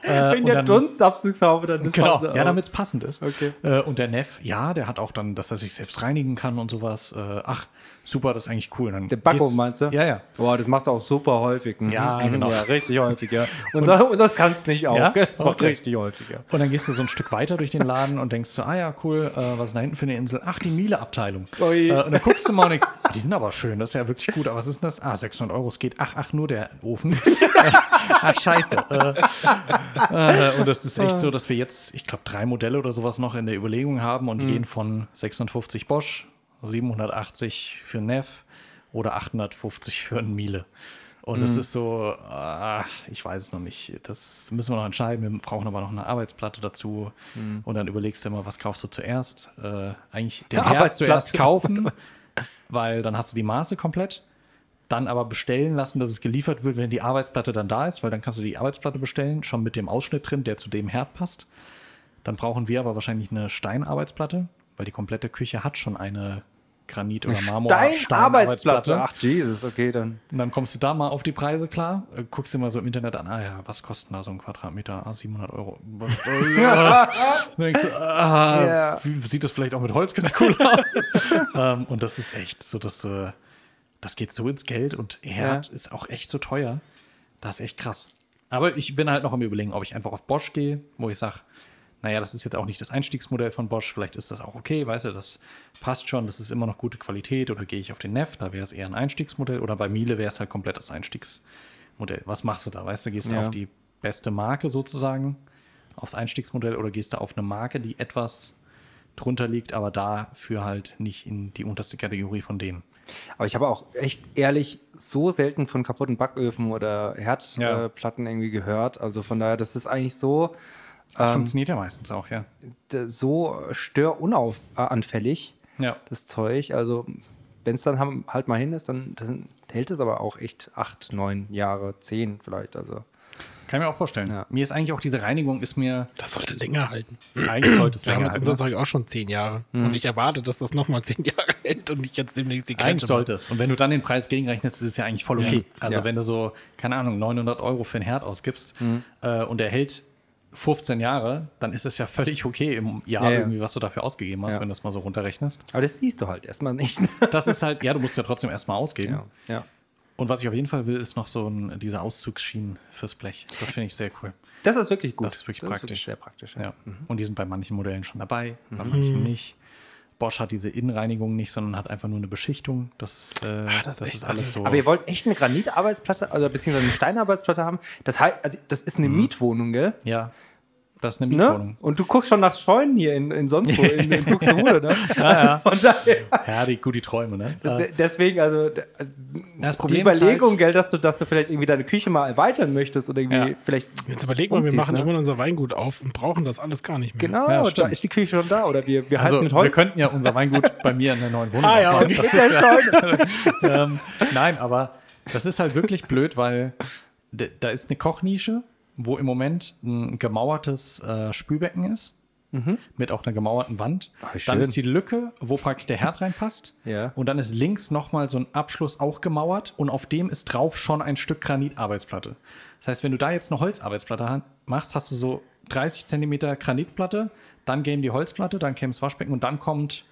Äh, Wenn und der Dunstabzugshaube dann ist Genau, man- ja, damit es passend ist. Okay. Äh, und der Neff, ja, der hat auch dann, dass er sich selbst reinigen kann und sowas. Äh, ach, super, das ist eigentlich cool. Dann Der Backo, meinst du? Ja, ja. Boah, das machst du auch super häufig. Mhm. Ja, genau. Ja, richtig häufig, ja. Und, das, und das kannst nicht auch. Ja? Das macht Okay. richtig häufig, ja. Und dann gehst du so ein Stück weiter durch den Laden und denkst so, ah ja, cool, äh, was ist da hinten für eine Insel? Ach, die Miele-Abteilung. Äh, und dann guckst du mal und denkst, ah, die sind aber schön, das ist ja wirklich gut. Aber was ist denn das? Ah, 600 Euro, es geht. Ach, ach, nur der Ofen. ach, scheiße. Äh, äh, und das ist echt so, dass wir jetzt, ich glaube, drei Modelle oder sowas noch in der Überlegung haben und gehen von 650 Bosch, 780 für Neff oder 850 für ein Miele. Und es ist so, ah, ich weiß es noch nicht. Das müssen wir noch entscheiden. Wir brauchen aber noch eine Arbeitsplatte dazu. Und dann überlegst du immer, was kaufst du zuerst? Äh, eigentlich den Herd zuerst kaufen, weil dann hast du die Maße komplett. Dann aber bestellen lassen, dass es geliefert wird, wenn die Arbeitsplatte dann da ist, weil dann kannst du die Arbeitsplatte bestellen, schon mit dem Ausschnitt drin, der zu dem Herd passt. Dann brauchen wir aber wahrscheinlich eine Steinarbeitsplatte, weil die komplette Küche hat schon eine Granit- oder Marmor Steinarbeitsplatte. Ach, Jesus, okay, dann. und dann kommst du da mal auf die Preise klar, äh, guckst dir mal so im Internet an, ah ja, was kostet da so ein Quadratmeter? Ah, 700 Euro. Was, äh, ja. Denkst du, ah, Ja. wie- sieht das vielleicht auch mit Holz ganz cool aus? ähm, und das ist echt so, dass du, das geht so ins Geld und Herd Ja. ist auch echt so teuer. Das ist echt krass. Aber ich bin halt noch am überlegen, ob ich einfach auf Bosch gehe, wo ich sage, naja, das ist jetzt auch nicht das Einstiegsmodell von Bosch, vielleicht ist das auch okay, weißt du, das passt schon, das ist immer noch gute Qualität oder gehe ich auf den Neff, da wäre es eher ein Einstiegsmodell oder bei Miele wäre es halt komplett das Einstiegsmodell. Was machst du da, weißt du, gehst du Ja. auf die beste Marke sozusagen, aufs Einstiegsmodell oder gehst du auf eine Marke, die etwas drunter liegt, aber dafür halt nicht in die unterste Kategorie von denen. Aber ich habe auch echt ehrlich so selten von kaputten Backöfen oder Ja. Herdplatten irgendwie gehört. Also von daher, das ist eigentlich so, Das ähm, funktioniert ja meistens auch, ja. so störunauf- äh, anfällig, Ja. das Zeug. Also wenn es dann halt mal hin ist, dann, dann hält es aber auch echt acht, neun Jahre, zehn vielleicht. Also Kann ich mir auch vorstellen. Ja. Mir ist eigentlich auch diese Reinigung, ist mir, Das sollte länger halten. eigentlich sollte es Wir haben länger jetzt halten. unser Zeug auch schon zehn Jahre. Und ich erwarte, dass das nochmal zehn Jahre hält und nicht jetzt demnächst die Eigentlich Grenze sollte es. Und wenn du dann den Preis gegenrechnest, ist es ja eigentlich voll okay. Also Ja. wenn du so, keine Ahnung, 900 Euro für einen Herd ausgibst äh, und der hält 15 Jahre, dann ist es ja völlig okay im Jahr Ja, ja. irgendwie, was du dafür ausgegeben hast, Ja. wenn du das mal so runterrechnest. Aber das siehst du halt erstmal nicht. Das ist halt, ja, du musst ja trotzdem erstmal ausgeben. ja. Ja. Und was ich auf jeden Fall will, ist noch so ein, diese Auszugsschienen fürs Blech. Das finde ich sehr cool. Das ist wirklich gut. Das ist wirklich praktisch. sehr praktisch. Ja. Und die sind bei manchen Modellen schon dabei, bei manchen nicht. Bosch hat diese Innenreinigung nicht, sondern hat einfach nur eine Beschichtung. Das, ist, äh, das, das ist, ist- alles also- so. Aber ihr wollt echt eine Granitarbeitsplatte, also beziehungsweise eine Steinarbeitsplatte haben. Das heißt, also das ist eine Mietwohnung, gell? ja, das ist eine Ne? Mietwohnung. Und du guckst schon nach Scheunen hier in, in sonst wo, in, in Buxtehude, ne? Von daher. Ja, die, gut, die Träume, ne? Das, de- deswegen, also das die Problem ist Überlegung, halt, gell, dass du, dass du vielleicht irgendwie deine Küche mal erweitern möchtest oder irgendwie Ja. vielleicht. Jetzt überleg mal, wir umziehst, machen ne? immer unser Weingut auf und brauchen das alles gar nicht mehr. Genau, Ja, da ist die Küche schon da oder wir, wir heizen also, mit Holz. wir könnten ja unser Weingut bei mir in der neuen Wohnung Ah, ja, okay. Das ist ja, ähm, nein, aber das ist halt wirklich blöd, weil da ist eine Kochnische, wo im Moment ein gemauertes äh, Spülbecken ist. Mit auch einer gemauerten Wand. Ah, dann ist die Lücke, wo praktisch der Herd reinpasst. Ja. Und dann ist links nochmal so ein Abschluss auch gemauert und auf dem ist drauf schon ein Stück Granitarbeitsplatte. Das heißt, wenn du da jetzt eine Holzarbeitsplatte machst, hast du so 30 Zentimeter Granitplatte, dann gehen die Holzplatte, dann käme das Waschbecken und dann kommt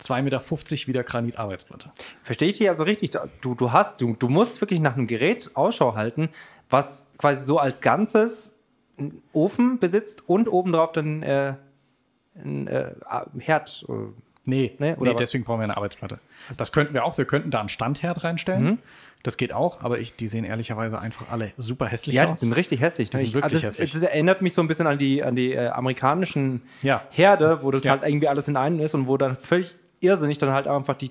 2,50 Meter wieder Granitarbeitsplatte. Verstehe ich dich also richtig? Du, du hast, du, du musst wirklich nach einem Gerät Ausschau halten, was quasi so als Ganzes einen Ofen besitzt und obendrauf dann äh, ein äh, Herd. äh, Nee, Nee, nee, oder was? deswegen brauchen wir eine Arbeitsplatte. Das könnten wir auch. Wir könnten da einen Standherd reinstellen. Mhm. Das geht auch, aber ich, die sehen ehrlicherweise einfach alle super hässlich Ja, aus. die sind richtig hässlich. Die sind Ich- wirklich das, hässlich. Das erinnert mich so ein bisschen an die, an die äh, amerikanischen Ja. Herde, wo das Ja. halt irgendwie alles in einem ist und wo dann völlig irrsinnig dann halt einfach die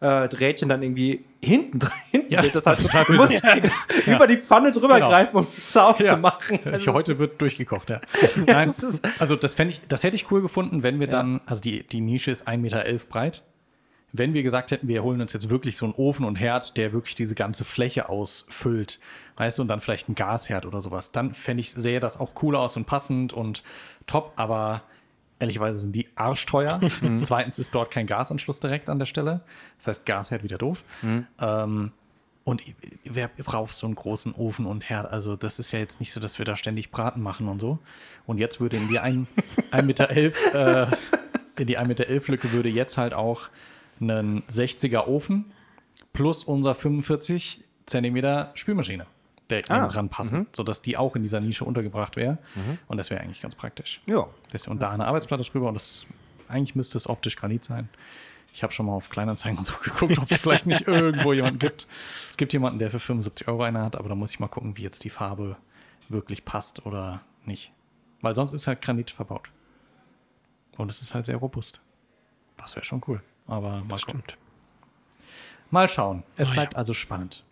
Kontrolldrähtchen dann irgendwie hinten drin. Ja, das das halt, total du musst über die Pfanne drüber Genau. greifen, um es Ja. Ich, heute wird durchgekocht, ja. Nein, also das fände ich, das hätte ich cool gefunden, wenn wir dann, also die, die Nische ist 1,11 Meter breit. Wenn wir gesagt hätten, wir holen uns jetzt wirklich so einen Ofen und Herd, der wirklich diese ganze Fläche ausfüllt, weißt du, und dann vielleicht ein Gasherd oder sowas, dann fände ich, sähe das auch cool aus und passend und top, aber ehrlicherweise sind die arschteuer. Zweitens ist dort kein Gasanschluss direkt an der Stelle. Das heißt, Gasherd wieder doof. Ähm, und wer braucht so einen großen Ofen und Herd? Also, das ist ja jetzt nicht so, dass wir da ständig Braten machen und so. Und jetzt würde in die 1,11 Meter, elf, äh, in die 1,11 Meter elf Lücke würde jetzt halt auch ein 60er Ofen plus unser 45 Zentimeter Spülmaschine direkt Ah, dran passen, sodass die auch in dieser Nische untergebracht wäre. Und das wäre eigentlich ganz praktisch. Ja. Das und da eine Arbeitsplatte drüber und das eigentlich müsste es optisch Granit sein. Ich habe schon mal auf Kleinanzeigen und so geguckt, ob es vielleicht nicht irgendwo jemanden gibt. Es gibt jemanden, der für 75 Euro eine hat, aber da muss ich mal gucken, wie jetzt die Farbe wirklich passt oder nicht. Weil sonst ist halt Granit verbaut. Und es ist halt sehr robust. Das wäre schon cool. Aber mal gucken. Mal schauen. Es Oh ja. bleibt also spannend.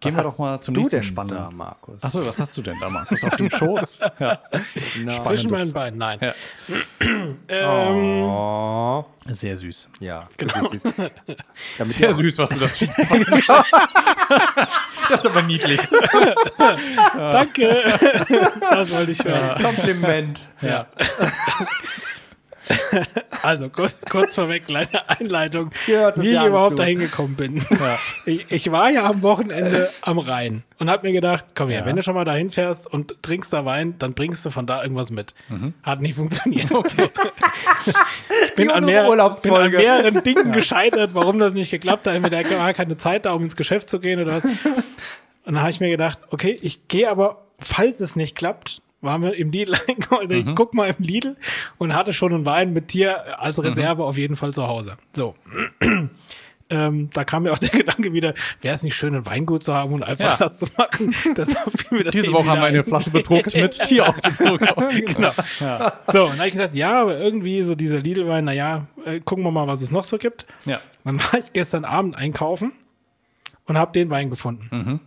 Gehen Was wir hast doch mal zum du nächsten denn Spannenden. da, Markus? Achso, was hast du denn da, Markus? Auf dem Schoß? Ja. Genau. spannend. Zwischen meinen Beinen, nein. ja. Ähm, Oh, Sehr süß. ja, genau. Süß. Sehr süß, was du das Das ist aber niedlich. Danke. das wollte ich hören. Kompliment. Ja. Also, kurz, kurz vorweg, kleine Einleitung, Ja, wie ich überhaupt dahin gekommen bin. Ich, ich war ja am Wochenende am Rhein und habe mir gedacht, komm her, Ja. wenn du schon mal dahin fährst und trinkst da Wein, dann bringst du von da irgendwas mit. Hat nicht funktioniert. ich bin an, mehr, bin an mehreren Dingen gescheitert, warum das nicht geklappt hat. Mit der war keine Zeit da, um ins Geschäft zu gehen oder was. Und dann habe ich mir gedacht, okay, ich gehe aber, falls es nicht klappt, waren wir im Lidl, also ich guck mal im Lidl und hatte schon einen Wein mit Tier als Reserve auf jeden Fall zu Hause. So. Ähm, da kam mir auch der Gedanke wieder, wäre es nicht schön, ein Weingut zu haben und einfach Ja. das zu machen. Mir das Diese Woche haben wir eine ein. Flasche bedruckt mit Tier auf dem Logo. genau. So, und dann habe ich gedacht, ja, aber irgendwie so dieser Lidl-Wein, naja, äh, gucken wir mal, was es noch so gibt. Ja. Dann war ich gestern Abend einkaufen und habe den Wein gefunden. Mhm.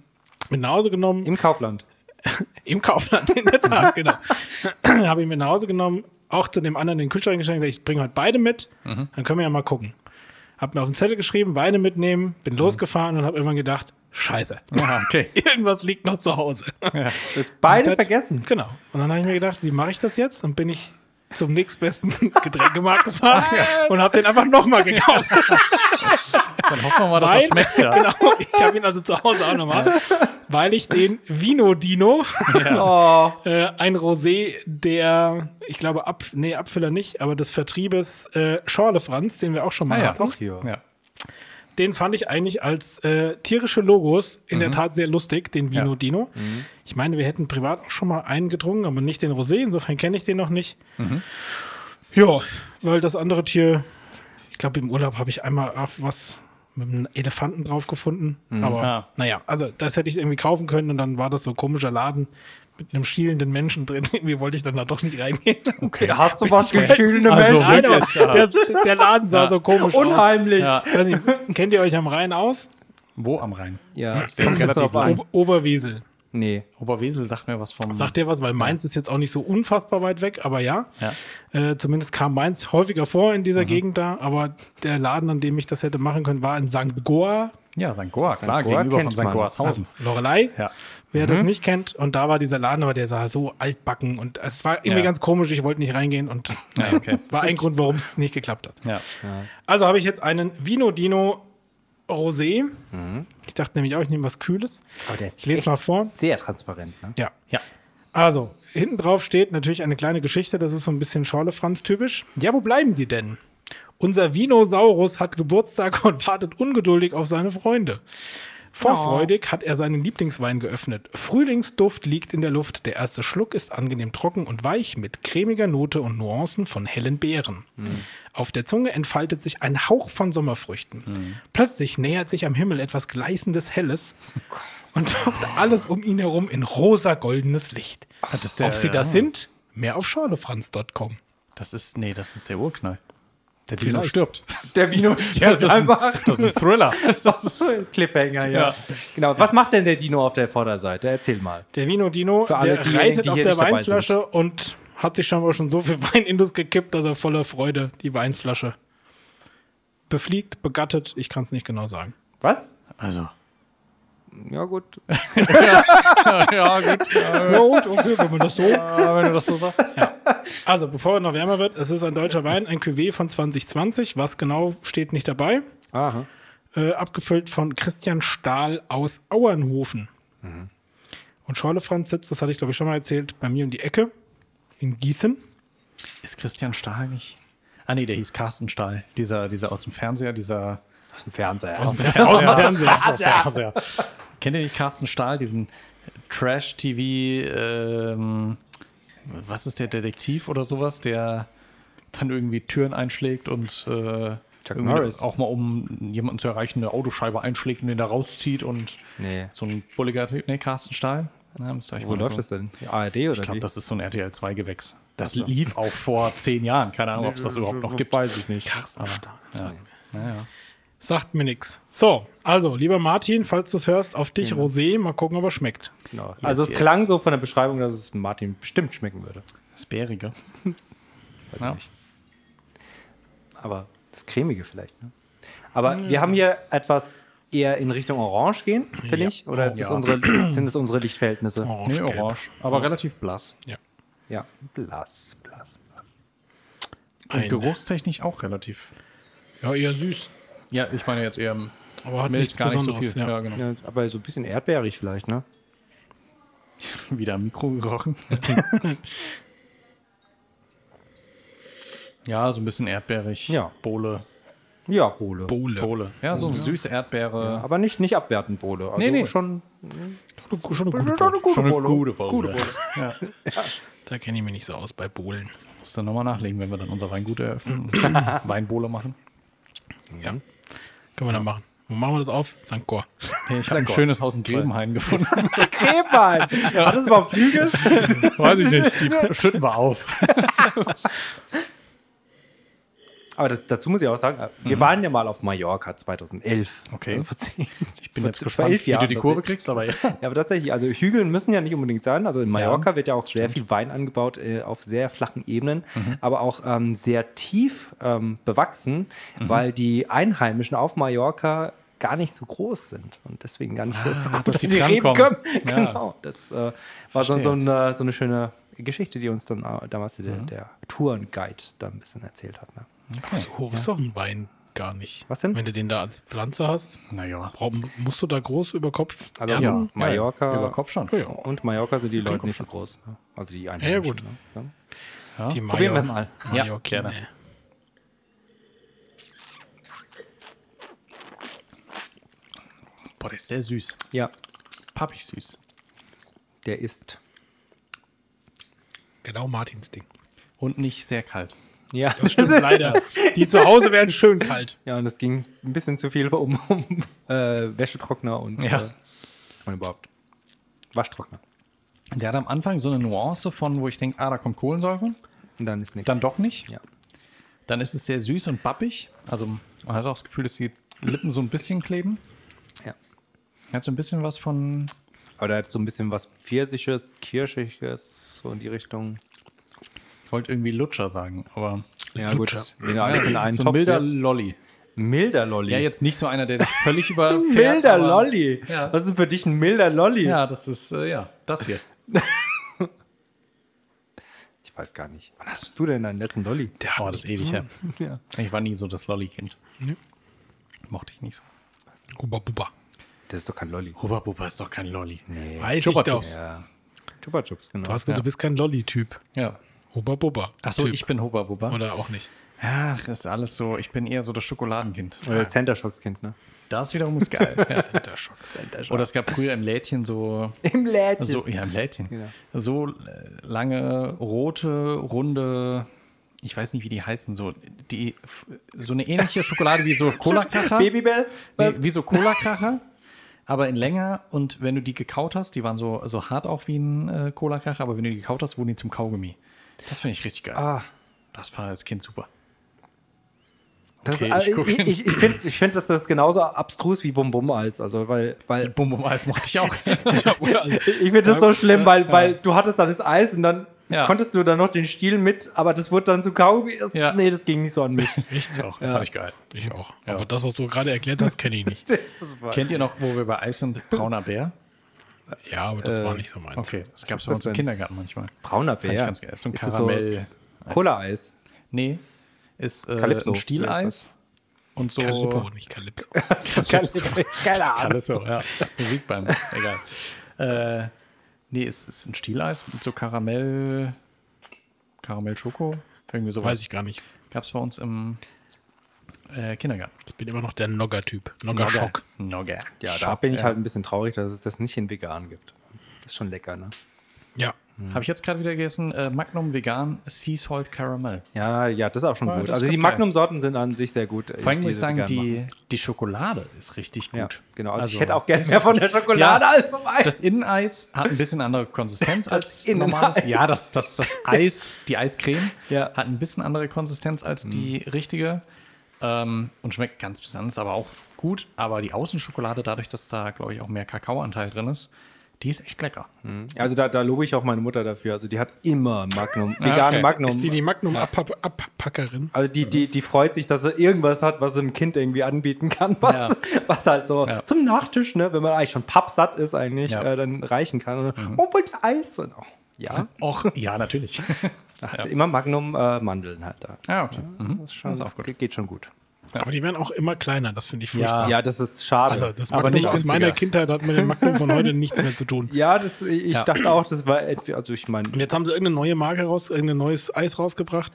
Mit nach Hause genommen, Im Kaufland. im Kaufland, in der Tat, genau. habe ich mir nach Hause genommen, auch zu dem anderen in den Kühlschrank geschenkt, ich bringe heute beide mit, Mhm. dann können wir ja mal gucken. Hab mir auf den Zettel geschrieben, Weine mitnehmen, bin losgefahren und habe irgendwann gedacht, scheiße, Ja, okay. irgendwas liegt noch zu Hause. Hast beide Hat- vergessen. Genau. Und dann habe ich mir gedacht, wie mache ich das jetzt? Und bin ich zum nächstbesten Getränkemarkt gefahren und habe den einfach nochmal gekauft. Dann hoffen wir mal, dass er schmeckt, ja. genau, ich habe ihn also zu Hause auch nochmal, weil ich den Vino Dino, Oh, äh, ein Rosé der, ich glaube, Ab, nee, Abfüller nicht, aber des Vertriebes äh, Schorle Franz, den wir auch schon mal Ah, ja. hatten. hier. ja. Den fand ich eigentlich als äh, tierische Logos in der Tat sehr lustig, den Vino Ja. Dino. Ich meine, wir hätten privat auch schon mal einen getrunken, aber nicht den Rosé, insofern kenne ich den noch nicht. Ja, weil das andere Tier, ich glaube, im Urlaub habe ich einmal auch was mit einem Elefanten drauf gefunden. Aber Ah. naja, also das hätte ich irgendwie kaufen können und dann war das so ein komischer Laden mit einem schielenden Menschen drin. Irgendwie wollte ich dann da doch nicht reingehen. Okay. Da hast du was geschildene Also Menschen. Nein, ja. der, der Laden sah so komisch aus. Unheimlich. Ja. Ich weiß nicht, kennt ihr euch am Rhein aus? Wo am Rhein? Ja, Der ist relativ. Ober Oberwesel. Nee. Oberwesel sagt mir was vom. Sagt ihr was? Weil Mainz ist jetzt auch nicht so unfassbar weit weg, aber ja. Ja. Äh, zumindest kam Mainz häufiger vor in dieser Gegend da, aber der Laden, an dem ich das hätte machen können, war in St. Goa, Ja, St. Goa, klar, Goa gegenüber von St. Goarshausen. also Lorelei. ja. Wer das nicht kennt, und da war dieser Laden, aber der sah so altbacken und es war irgendwie Ja. ganz komisch, ich wollte nicht reingehen und Ja, okay. war ein Grund, warum es nicht geklappt hat. Ja. Also habe ich jetzt einen Vino Dino Rosé. Ich dachte nämlich auch, ich nehme was Kühles. Aber der ist Ich lese mal vor. sehr transparent. Ne? Ja. Ja. Also, hinten drauf steht natürlich eine kleine Geschichte, das ist so ein bisschen Schorle Franz typisch. Ja, wo bleiben Sie denn? Unser Vinosaurus hat Geburtstag und wartet ungeduldig auf seine Freunde. Vorfreudig hat er seinen Lieblingswein geöffnet. Frühlingsduft liegt in der Luft. Der erste Schluck ist angenehm trocken und weich mit cremiger Note und Nuancen von hellen Beeren. Auf der Zunge entfaltet sich ein Hauch von Sommerfrüchten. Plötzlich nähert sich am Himmel etwas gleißendes Helles und taucht alles um ihn herum in rosa-goldenes Licht. Ist der, Ob sie das sind? Mehr auf schorlefranz.com. Das ist, nee, das ist der Urknall. Der Dino Vielleicht. stirbt. Der Vino stirbt einfach. Das ist ein Thriller. Das ist ein Cliffhanger, ja. Ja. Genau. Was macht denn der Dino auf der Vorderseite? Erzähl mal. Der Vino Dino, Für alle, der reitet die auf der Weinflasche und hat sich scheinbar schon so viel Wein in das gekippt, dass er voller Freude die Weinflasche befliegt, begattet. Ich kann es nicht genau sagen. Was? Also. Ja, gut. ja, gut. Ja, gut, okay, wenn man das so. wenn du das so sagst. Also, bevor es noch wärmer wird, es ist ein deutscher Wein, ein Cuvée von 2020. Was genau steht nicht dabei. Aha. Äh, abgefüllt von Christian Stahl aus Auernhofen. Und Schorle Franz sitzt, das hatte ich glaube ich schon mal erzählt, bei mir um die Ecke in Gießen. Ist Christian Stahl nicht? Ah, nee, der hieß Carsten Stahl. Dieser, dieser aus dem Fernseher, dieser. Aus dem Fernseher. Aus dem Fernseher. Aus dem Fernseher. Kennt ihr nicht Carsten Stahl, diesen Trash-TV, ähm, was ist der Detektiv oder sowas, der dann irgendwie Türen einschlägt und äh, auch mal, um jemanden zu erreichen, eine Autoscheibe einschlägt und den da rauszieht und Nee. so ein bulliger Typ. Nee, Carsten Stahl? Na, Wo mal läuft das denn? Die ARD oder Ich glaube, das ist so ein RTL 2-Gewächs. Das Ach so. lief auch vor zehn Jahren. Keine Ahnung, ob es das überhaupt noch gibt. Weiß ich nicht. Carsten Stahl. Ja. Naja. Sagt mir nix. So, also, lieber Martin, falls du es hörst, auf dich Rosé. Mal gucken, ob er schmeckt. Genau. Also es yes. klang so von der Beschreibung, dass es Martin bestimmt schmecken würde. Das Bärige. Weiß Ja. ich nicht. Aber das Cremige vielleicht. Ne? Aber wir haben hier etwas eher in Richtung Orange gehen, finde Ja. ich. Oder ist das Ja. unsere, sind es unsere Lichtverhältnisse? Orange, Nee, orange. Aber relativ blass. Ja. Ja, blass, blass. Und Ein- geruchstechnisch auch relativ. ja, eher süß. Ja, ich meine jetzt eher Aber hat Milch gar nicht so viel. Ja, Ja. genau. Ja, aber so ein bisschen erdbeerig vielleicht, ne? Wieder am Mikro gerochen. ja, so ein bisschen erdbeerig. Ja. Bohle. Ja, Bohle. Bohle. Bohle. Ja, so eine süße Erdbeere. Aber nicht, nicht abwertend Bohle. Also Nee, nee. Schon, Schon eine gute schon eine gute Schon eine Bohle. gute Bohle. Gute Bohle. Ja. Da kenne ich mich nicht so aus bei Bohlen. Musst du nochmal nachlegen, wenn wir dann unser Weingut eröffnen und Weinbowle machen. Ja. Können wir dann machen. Wo machen wir das auf? St. Chor. Hey, ich habe ein schönes Haus in Grebenhain gefunden. Krebwein. Hat das überhaupt Flügel? Weiß ich nicht. Die schütten wir auf. Aber das, dazu muss ich auch sagen, wir waren ja mal auf Mallorca 2011. Mhm. Okay. Also vor Ich bin vor- jetzt gespannt, elf wie du die Kurve kriegst, aber ja. Ja, aber tatsächlich, also Hügeln müssen ja nicht unbedingt sein. Also in Mallorca wird ja auch sehr viel Wein angebaut äh, auf sehr flachen Ebenen, Mhm. aber auch ähm, sehr tief ähm, bewachsen, Mhm. weil die Einheimischen auf Mallorca gar nicht so groß sind und deswegen gar nicht so Ah, gut dass dass die die Reben kommen. Ja. Genau, das äh, war so, so, eine, so eine schöne Geschichte, die uns dann äh, damals der, der Tourenguide da ein bisschen erzählt hat. Ne? So hoch ist doch ein Wein gar nicht. Was denn? Wenn du den da als Pflanze hast, Naja. musst du da groß über Kopf Also ernten? Mallorca Über Kopf schon. Ja, ja. und Mallorca sind die Leute nicht so groß. Ne? Also die Einheimischen. gut. Ne? Die Probieren wir Major- mal. Ja, Mallorquine. gerne. Boah, der ist sehr süß. Ja, Pappig süß. der ist. Genau Martins Ding. Und nicht sehr kalt. Ja, Das stimmt leider. Die zu Hause werden schön kalt. Ja, und es ging ein bisschen zu viel um, um äh, Wäschetrockner und, Ja. äh, und überhaupt Waschtrockner. Der hat am Anfang so eine Nuance von, wo ich denke, ah, da kommt Kohlensäure. Und dann ist nichts. Dann doch nicht. Ja. Dann ist es sehr süß und bappig. Also man hat auch das Gefühl, dass die Lippen so ein bisschen kleben. ja. Hat so ein bisschen was von. Aber der hat so ein bisschen was Pfirsiches, Kirschiges, so in die Richtung. Ich wollte irgendwie Lutscher sagen, aber. Ja, Lutscher. gut. Du alles in einen so Topf milder wirfst. Lolli. milder Lolli. Ja, jetzt nicht so einer, der dich völlig überfährt. milder aber- Lolli. Ja. Was ist für dich ein milder Lolli? Ja, das ist, äh, ja, das hier. Ich weiß gar nicht. Wann hast du denn deinen letzten Lolli? Der Oh, das ist ewig her. Ja. Ich war nie so das Lolli-Kind. Nee. Mochte ich nicht so. Huba Buba. Das ist doch kein Lolli. Hubba Bubba ist doch kein Lolli. Nee. Weiß ich Chupa doch. Chups. Ja. Chupa Chups, genau. Du hast gesagt, Ja. du bist kein Lolli-Typ. Ja. Huba Buba. Achso, ich bin Hubba Bubba. Oder auch nicht. Ach, das ist alles so. Ich bin eher so das Schokoladenkind. Oder das Center Shocks Kind, ne? Das wiederum ist geil. ja. Center Shocks. Oder es gab früher im Lädchen so, Im Lädchen. so ja, im Lädchen, Ja. so äh, lange rote, runde, ich weiß nicht, wie die heißen, so die so eine ähnliche Schokolade wie so Cola-Kracher. Babybell? Die, wie so Cola-Kracher, aber in länger. Und wenn du die gekaut hast, die waren so, so hart auch wie ein äh, Cola-Kracher, aber wenn du die gekaut hast, wurden die zum Kaugummi. Das finde ich richtig geil. Ah, Das fand ich als Kind super. das, Okay, also ich ich ich, ich finde, ich find, dass das genauso abstrus wie Bum-Bum-Eis. Also, weil, weil Bum Bum Eis mochte ich auch. ich finde das so schlimm, weil, weil du hattest dann das Eis und dann Ja. konntest du dann noch den Stiel mit, aber das wurde dann zu Kaugummi. Das, Ja. Nee, das ging nicht so an mich. ich auch. Fand ich geil. Ich auch. Ja. Aber das, was du gerade erklärt hast, kenne ich nicht. Kennt ihr noch, wo wir bei Eis sind, brauner Bär? Ja, aber das Äh, war nicht so meins. Okay, das gab es ist bei uns im? Kindergarten manchmal. Brauner Bär. ganz geil. So ein Ist Karamell. Cola-Eis. Nee, ist äh, Calypso. ein Stieleis. Und so. Calippo, nicht Calypso. Keine Ahnung. Calypso, ja. Musik beim. Egal. Äh, nee, es ist ein Stieleis mit so Karamell. Karamell Schoko. Irgendwie sowas. Weiß ich gar nicht. Gab es bei uns im äh, Kindergarten. Ich bin immer noch der Nogger-Typ. Nogger-Schock. Nogger. Ja, da Schock, bin ich ja. halt ein bisschen traurig, dass es das nicht in vegan gibt. Das ist schon lecker, ne? Ja. Habe ich jetzt gerade wieder gegessen. Äh, Magnum Vegan Sea Salt Caramel. Ja, ja, das ist auch schon Ja, gut. Also die. Magnum-Sorten sind an sich sehr gut. äh, Vor allem muss ich sagen, machen. die, die Schokolade ist richtig gut. Ja, genau. Also, Also, ich hätte auch gerne mehr von der Schokolade Ja, als vom Eis. Das Inneneis hat ein bisschen andere Konsistenz als normales. Ja, das, das, das Eis, die Eiscreme Ja. hat ein bisschen andere Konsistenz als die richtige. Ähm, und schmeckt ganz besonders, aber auch gut. Aber die Außenschokolade, dadurch, dass da, glaube ich, auch mehr Kakaoanteil drin ist, die ist echt lecker. Also da, da lobe ich auch meine Mutter dafür. Also die hat immer Magnum, vegane okay. Magnum. Ist die die Magnum-Abpackerin? also die, die, die freut sich, dass sie irgendwas hat, was sie dem Kind irgendwie anbieten kann, was, Ja. was halt so Ja. zum Nachtisch, ne, wenn man eigentlich schon pappsatt ist, eigentlich Ja. Mhm. äh, dann reichen kann. Und dann, Oh, wollt ihr Eis? Und, oh, ja, Och, ja, natürlich. da hat sie immer Magnum äh, Mandeln halt da. ah, okay. Mhm. Das, ist schon, Das ist das auch gut. geht- schon gut. Aber die werden auch immer kleiner. Das finde ich furchtbar. Ja, das ist schade. Also, das Aber Magnum nicht aus günstiger. meiner Kindheit hat mit dem Magnum von heute nichts mehr zu tun. ja, das, ich Ja. dachte auch, das war etwa, also ich meine, Und jetzt haben sie irgendeine neue Marke raus, irgendein neues Eis rausgebracht.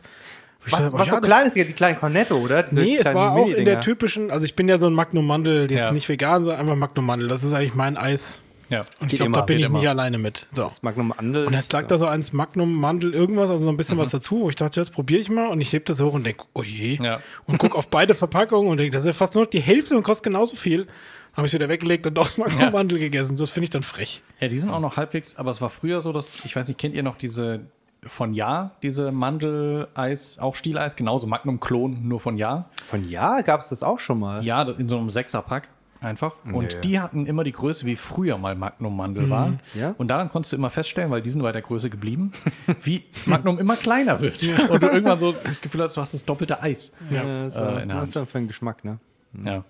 Was, dachte, was ja, so klein ist, die kleinen Cornetto, oder? Diese Nee, es war auch in der typischen, also ich bin ja so ein Magnum-Mandel, jetzt Ja. nicht vegan, sondern einfach Magnum-Mandel. Das ist eigentlich mein Eis. Ja. Und ich glaube, da bin ich nicht immer. alleine mit. So. Das Magnum Mandel. Und jetzt lag da so eins Magnum-Mandel irgendwas, also so ein bisschen was dazu, wo ich dachte, das probiere ich mal und ich heb das hoch und denke, oh je. Ja. Und guck auf beide Verpackungen und denke, das ist ja fast nur noch die Hälfte und kostet genauso viel. Habe ich wieder weggelegt und doch das Magnum-Mandel gegessen. Das finde ich dann frech. Ja, die sind auch noch halbwegs, aber es war früher so, dass, ich weiß nicht, kennt ihr noch diese von Ja, diese Mandeleis, auch Stieleis, genauso Magnum-Klon, nur von Ja. Von ja gab es das auch schon mal. Ja, in so einem Sechserpack einfach. Und Nee. die hatten immer die Größe, wie früher mal Magnum-Mandel war. Ja. Und daran konntest du immer feststellen, weil die sind bei der Größe geblieben, wie Magnum immer kleiner wird. Und du irgendwann so das Gefühl hast, du hast das doppelte Eis. Ja, das Äh, in der was Hand. ist denn für ein Geschmack, ne? Ja.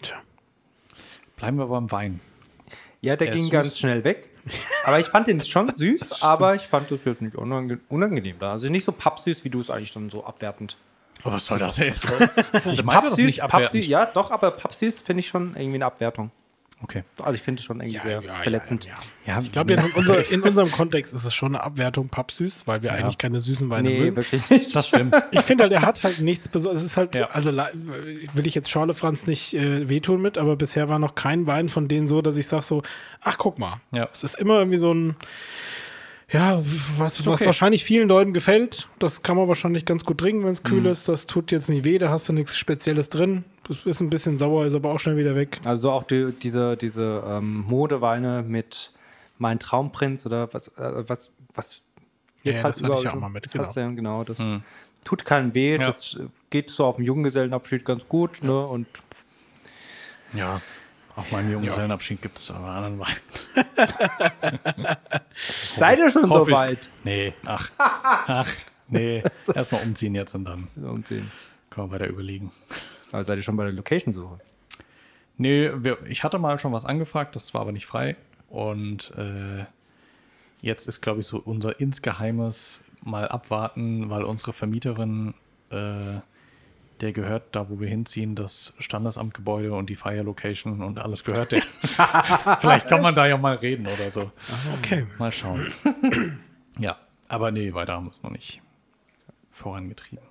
Tja. Bleiben wir beim Wein. Ja, der Der ging ganz süß. schnell weg. Aber ich fand den schon süß, aber ich fand das jetzt nicht unange unangenehm. Also nicht so pappsüß, wie du es eigentlich dann so abwertend. Oh, was soll das jetzt? ich meine das nicht abwertend. pappsüß, ja, doch, aber pappsüß finde ich schon irgendwie eine Abwertung. Okay. Also ich finde es schon irgendwie Ja, sehr ja, verletzend. ja. Ja, Ich glaube, in, unser, in unserem Kontext ist es schon eine Abwertung pappsüß, weil wir eigentlich keine süßen Weine Nee, mögen. wirklich nicht. das stimmt. Ich finde halt, er hat halt nichts Besonderes. Es ist halt, Ja. also will ich jetzt Schorle Franz nicht äh, wehtun mit, aber bisher war noch kein Wein von denen so, dass ich sage so, ach guck mal. Ja. Es ist immer irgendwie so ein, ja, was, was okay. wahrscheinlich vielen Leuten gefällt. Das kann man wahrscheinlich ganz gut trinken, wenn es kühl Mhm. ist. Das tut jetzt nicht weh, da hast du nichts Spezielles drin. Das ist ein bisschen sauer, ist aber auch schnell wieder weg. Also auch die, diese, diese ähm, Modeweine mit Mein Traumprinz oder was, äh, was, was Ja, ja, das hatte ich auch mal mit, das genau. hast du ja, genau. Das Hm. tut keinem weh, Ja. das geht so auf dem Junggesellenabschied ganz gut, ne? Und Ja. Auch meinen Junggesellenabschied gibt es aber anderen Wein. seid ihr schon so weit? Nee, ach. Ach, nee. Erstmal umziehen jetzt und dann Umziehen. können wir weiter überlegen. Also seid ihr schon bei der Location-Suche? Nee, wir, ich hatte mal schon was angefragt, das war aber nicht frei. Und äh, jetzt ist, glaube ich, so unser insgeheimes mal abwarten, weil unsere Vermieterin, äh, der gehört da, wo wir hinziehen, das Standesamtgebäude und die Fire Location und alles gehört der. Vielleicht kann man da ja mal reden oder so. Okay. Mal schauen. ja, aber nee, weiter haben wir es noch nicht vorangetrieben.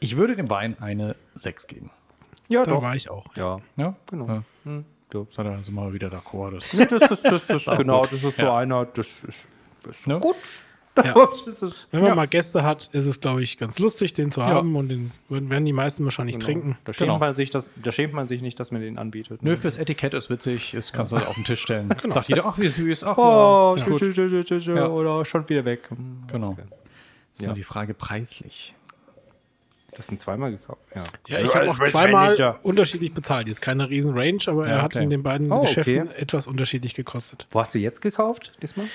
Ich würde dem Wein eine 6 geben. Ja, Da war ich auch. Ja, Ja, genau. Ja. Hm, so. Seid ihr also mal wieder d'accord. Das, das ist, das ist genau, gut. das ist so Ja. einer, das ist, das ist Ne? gut. Ja. Das Wenn man ja. mal Gäste hat, ist es, glaube ich, ganz lustig, den zu haben und den werden die meisten wahrscheinlich Genau. trinken. Da schämt, Genau. man sich, dass, da schämt man sich nicht, dass man den anbietet. Nö, fürs Etikett ist witzig, ist, kannst du auf den Tisch stellen. Sagt jeder, ach, wie süß, ach, Oh, gut. oder schon wieder weg. Hm, Genau. okay. ist ja. Die Frage preislich. Das sind zweimal gekauft. Ja, Ja, ich habe auch zweimal Manager. unterschiedlich bezahlt. Jetzt keine riesen Range, aber Ja, er hat okay. in den beiden Oh, Geschäften okay. etwas unterschiedlich gekostet. Wo hast du jetzt gekauft diesmal?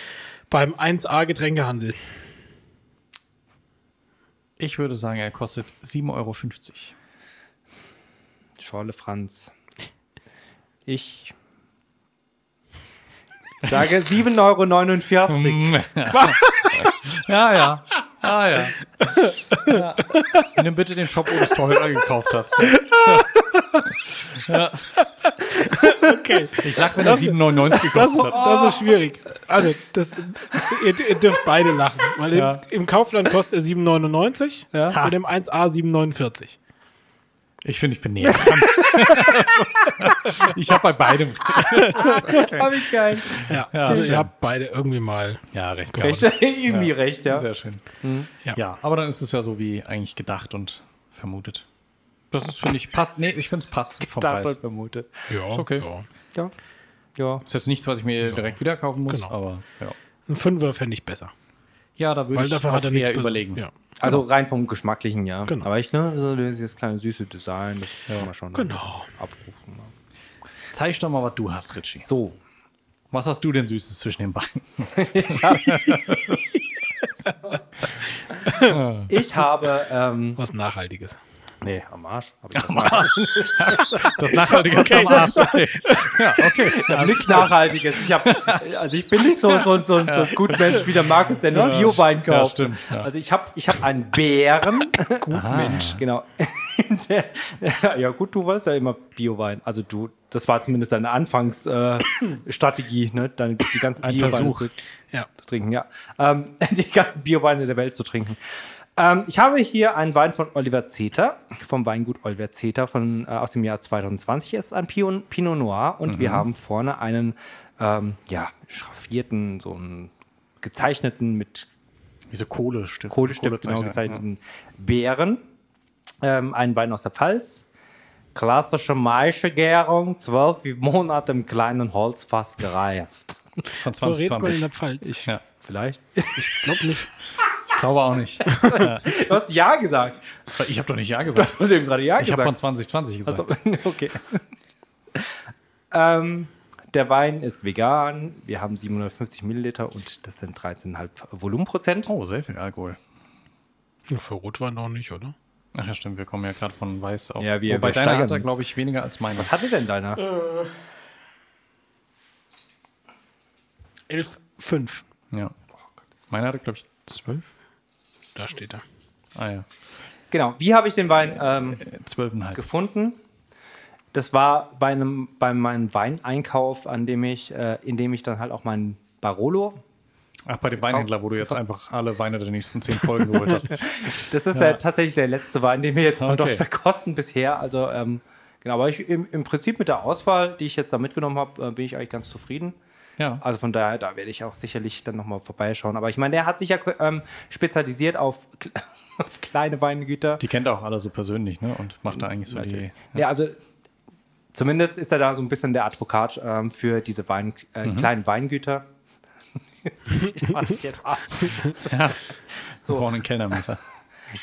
Beim 1A Getränkehandel. Ich würde sagen, er kostet 7,50 Euro. Schorle Franz. Ich sage 7,49 Euro. ja, ja. Ah, ja. ja. Nimm bitte den Shop, wo du es teurer gekauft hast. Okay. Ich sag, wenn er 7,99 Das, gekostet hat. das ist schwierig. Also, das, ihr, ihr dürft beide lachen. Weil im, Ja. im Kaufland kostet er 7,99 Ja. und im 1A 7,49. Ich finde, ich bin näher dran. ich habe bei beidem. Hab ich geil. Ja, Ja, also ihr habt beide irgendwie mal. Ja, recht. Recht, gehabt. irgendwie Ja. recht, ja. Sehr schön. Ja. Ja. aber dann ist es ja so wie eigentlich gedacht und vermutet. Das ist, finde ich, passt. Nee, ich finde es passt vom Dachte Preis. vermute. Ja, Ist okay. Ja. Ja. Ja. Ist jetzt nichts, was ich mir direkt wieder kaufen muss, Genau. aber ja. Ein Fünfer fände ich besser. Ja, da würde ich dafür hat er eher be- überlegen. Ja. Also rein vom Geschmacklichen, ja. Genau. Aber ich, ne, so dieses kleine süße Design, das kann man schon Genau. abrufen. Zeig doch mal, was du hast, Richie. So. Was hast du denn Süßes zwischen den Beinen? Ich habe, ähm, Was Nachhaltiges. Nee, am Arsch. Hab ich das Arsch. Das Nachhaltige ist am Arsch. Okay. Ja, okay. Nichts Nachhaltiges. Ich hab, also ich bin nicht so, so, so, so ein gut Mensch wie der Markus, der nur Bio-Wein kauft. Ja, stimmt, ja. Also ich habe ich hab einen Bären. gut Mensch. Genau. Der, ja gut, du wolltest ja immer Bio-Wein. Also du, das war zumindest deine Anfangsstrategie, äh, ne? Dann die ganzen Ein Bio-Weine zu, Ja. zu trinken, ja. Ähm, die ganzen Bio-Weine der Welt zu trinken. Ähm, ich habe hier einen Wein von Oliver Zeter, vom Weingut Oliver Zeter von, äh, aus dem Jahr 2020. Es ist ein Pion, Pinot Noir und wir haben vorne einen, ähm, ja, schraffierten, so einen gezeichneten, mit Diese Kohlestift. Kohlestift genau gezeichneten Beeren. Ähm, ein Wein aus der Pfalz. Klassische Maischegärung, zwölf Monate im kleinen Holzfass gereift. Von So redet man in der 2020. Pfalz. Ja. Vielleicht. Ich glaube nicht. Ich glaube auch nicht. Du hast Ja gesagt. Ich habe doch nicht Ja gesagt. Du hast eben gerade Ja Ich habe von gesagt. 2020 gesagt. Also, okay. ähm, der Wein ist vegan. Wir haben 750 Milliliter und das sind 13,5 Volumenprozent. Oh, sehr viel Alkohol. Ja, Für Rotwein noch nicht, oder? Ach ja, stimmt, wir kommen ja gerade von Weiß auf. Ja, wir- Wobei wir deiner hat er, glaube ich, weniger als meiner. Was hatte denn deiner? 11,5. Ja. Meiner hatte, glaube ich, 12. Da steht er. Ah ja. Genau. Wie habe ich den Wein ähm, Äh, 12,5. gefunden? Das war bei einem bei meinem Weineinkauf, an dem ich, äh, in dem ich dann halt auch meinen Barolo. Ach, bei dem Weinhändler, wo du jetzt einfach alle Weine der nächsten 10 Folgen geholt hast. Das ist der, tatsächlich der letzte Wein, den wir jetzt von Okay. dort verkosten bisher. Also ähm, genau, aber ich, im, im Prinzip mit der Auswahl, die ich jetzt da mitgenommen habe, äh, bin ich eigentlich ganz zufrieden. Ja. Also von daher, da werde ich auch sicherlich dann nochmal vorbeischauen. Aber ich meine, der hat sich ja ähm, spezialisiert auf, kle- auf kleine Weingüter. Die kennt er auch alle so persönlich, ne? Und macht da eigentlich so die. Ja. also zumindest ist er da so ein bisschen der Advokat ähm, für diese Wein, äh, Mhm. kleinen Weingüter. ich mach das jetzt ab. Ja. Wir So, brauchen einen Kellnermesser.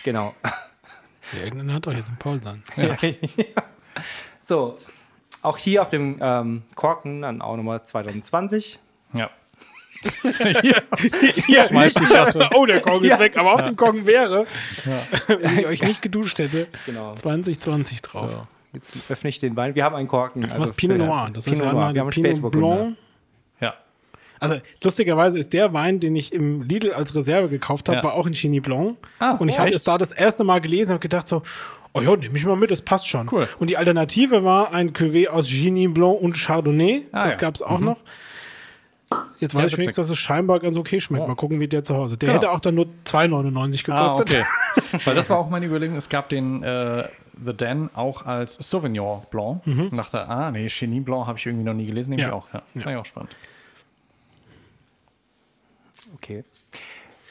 genau. Ja, irgendeiner hat doch jetzt einen Paulsan. So, auch hier auf dem ähm, Korken dann auch nochmal 2020. Ja. Ja, Schmeiß die Flasche. Oh, der Kong ist Ja. weg. Aber auf dem Kong wäre, wenn ich euch nicht geduscht hätte, Genau. 2020 drauf. So, jetzt öffne ich den Wein. Wir haben einen Korken. Du hast Pinot Noir. Das heißt, Pinot Noir. Wir haben einen Pinot Spätburgunder. Blanc. Ja. Also lustigerweise ist der Wein, den ich im Lidl als Reserve gekauft habe, Ja. war auch in Chini Blanc. Ah, und ich habe es da das erste Mal gelesen und gedacht so, oh ja, nehme ich mal mit, das passt schon. Cool. Und die Alternative war ein Cuvée aus Chini Blanc und Chardonnay. Ah, das ja. gab es auch noch. Jetzt Ja, weiß ich witzig. wenigstens, dass es scheinbar ganz okay schmeckt. Oh. Mal gucken, wie der zu Hause. Der Genau. hätte auch dann nur 2,99 Ah, gekostet. okay. Weil das war auch meine Überlegung. Es gab den äh, The Den auch als Sauvignon Blanc. Und dachte, ah, nee, Genie Blanc habe ich irgendwie noch nie gelesen. Nehme Ja. ich auch. Ja. Ja. War ja auch spannend. Okay.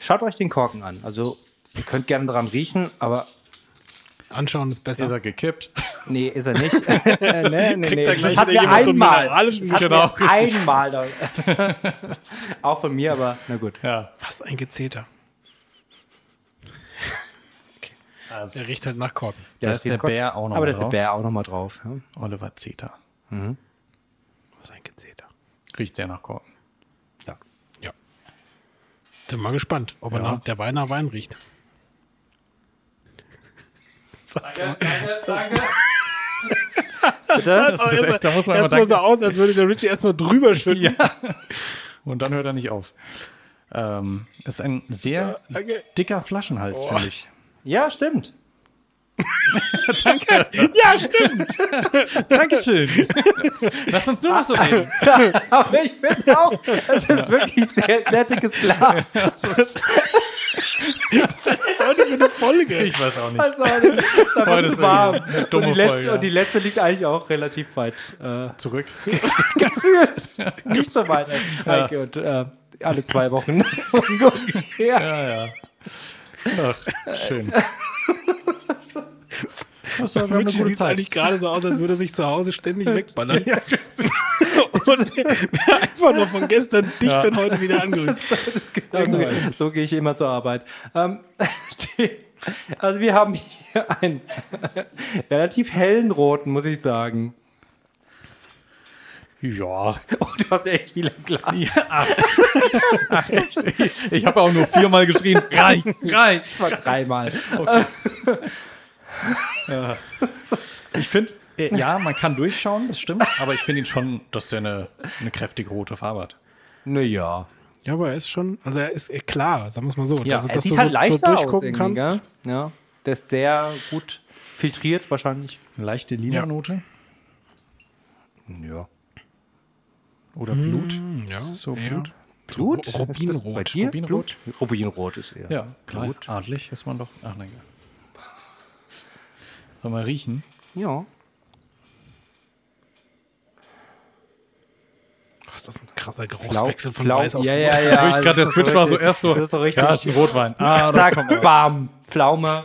Schaut euch den Korken an. Also, ihr könnt gerne dran riechen, aber Anschauen ist besser. Ist er gekippt? nee, ist er nicht. nee, nee, nee. Kriegt er gleich Das hat mir einmal. Das hat Genau, mir einmal. Da, auch von mir, aber na gut. Ja. Was ein Gezeter. Also, Der riecht halt nach Korken. Da ist der. Bär auch noch Aber mal da ist der drauf. Bär auch nochmal drauf. Ja. Oliver Zeta. Was ein Gezeter. Riecht sehr nach Korken. Ja. Ja. Bin mal gespannt, ob er Ja. nach, der Wein nach Wein riecht. Bitte? Das ist echt, da muss man erstmal so aus, als würde der Richie erstmal drüber schütten. Und dann hört er nicht auf. Ähm, ist ein sehr danke. dicker Flaschenhals, finde ich. Ja, stimmt. Ja, stimmt. Dankeschön. Lass uns nur noch so reden. Aber ich finde auch, es ist wirklich sehr, sehr dickes Glas. Das ist auch nicht für eine Folge. Ich weiß auch nicht. Also, es ist einfach Heute zu ist warm. eine Und dumme die, letzte, Folge, ja. und die letzte liegt eigentlich auch relativ weit äh, Zurück. gefühlt. Nicht so weit. Heike, und, äh, alle zwei Wochen ungefähr. Ja, ja. Ach, schön. Das war eine gute sieht eigentlich gerade so aus, als würde er sich zu Hause ständig wegballern. Und wäre einfach noch von gestern dicht und heute wieder angerückt. Also, so gehe ich immer zur Arbeit. Ähm, die, also wir haben hier einen relativ hellen roten, muss ich sagen. Ja. Oh, du hast echt viel im Glas. Ach, echt? Ich habe auch nur viermal geschrien. Reicht, reicht. Das war dreimal. Ich finde, äh, ja, man kann durchschauen, das stimmt. Aber ich finde ihn schon, dass der eine, eine kräftige rote Farbe hat. Naja. Ja, aber er ist schon, also er ist äh, klar, sagen wir es mal so. Ja, dass, Er dass sieht du halt so, leichter so durchgucken aus irgendwie, kannst. gell? Ja. Der ist sehr gut filtriert wahrscheinlich. Eine leichte lila Note. Ja. Oder Blut. Hm, Ja, Ist so ja. Blut? Blut? Ru- Ist das Bei Rubinrot. dir? Rubinrot? Blut? Rubinrot ist eher. Ja, klar. Blut. Adlig ist man doch. Ach, nein. Soll mal riechen? Ja. Oh, ist das ein krasser Flau, Geruchswechsel von Flau, Weiß auf ja, Rot. ja, ja. Ich gerade, der das ist Switch war so richtig- erst so. Das ist so richtig. Ja, ist ein Rotwein. Ah, da Zack, bam. Pflaume.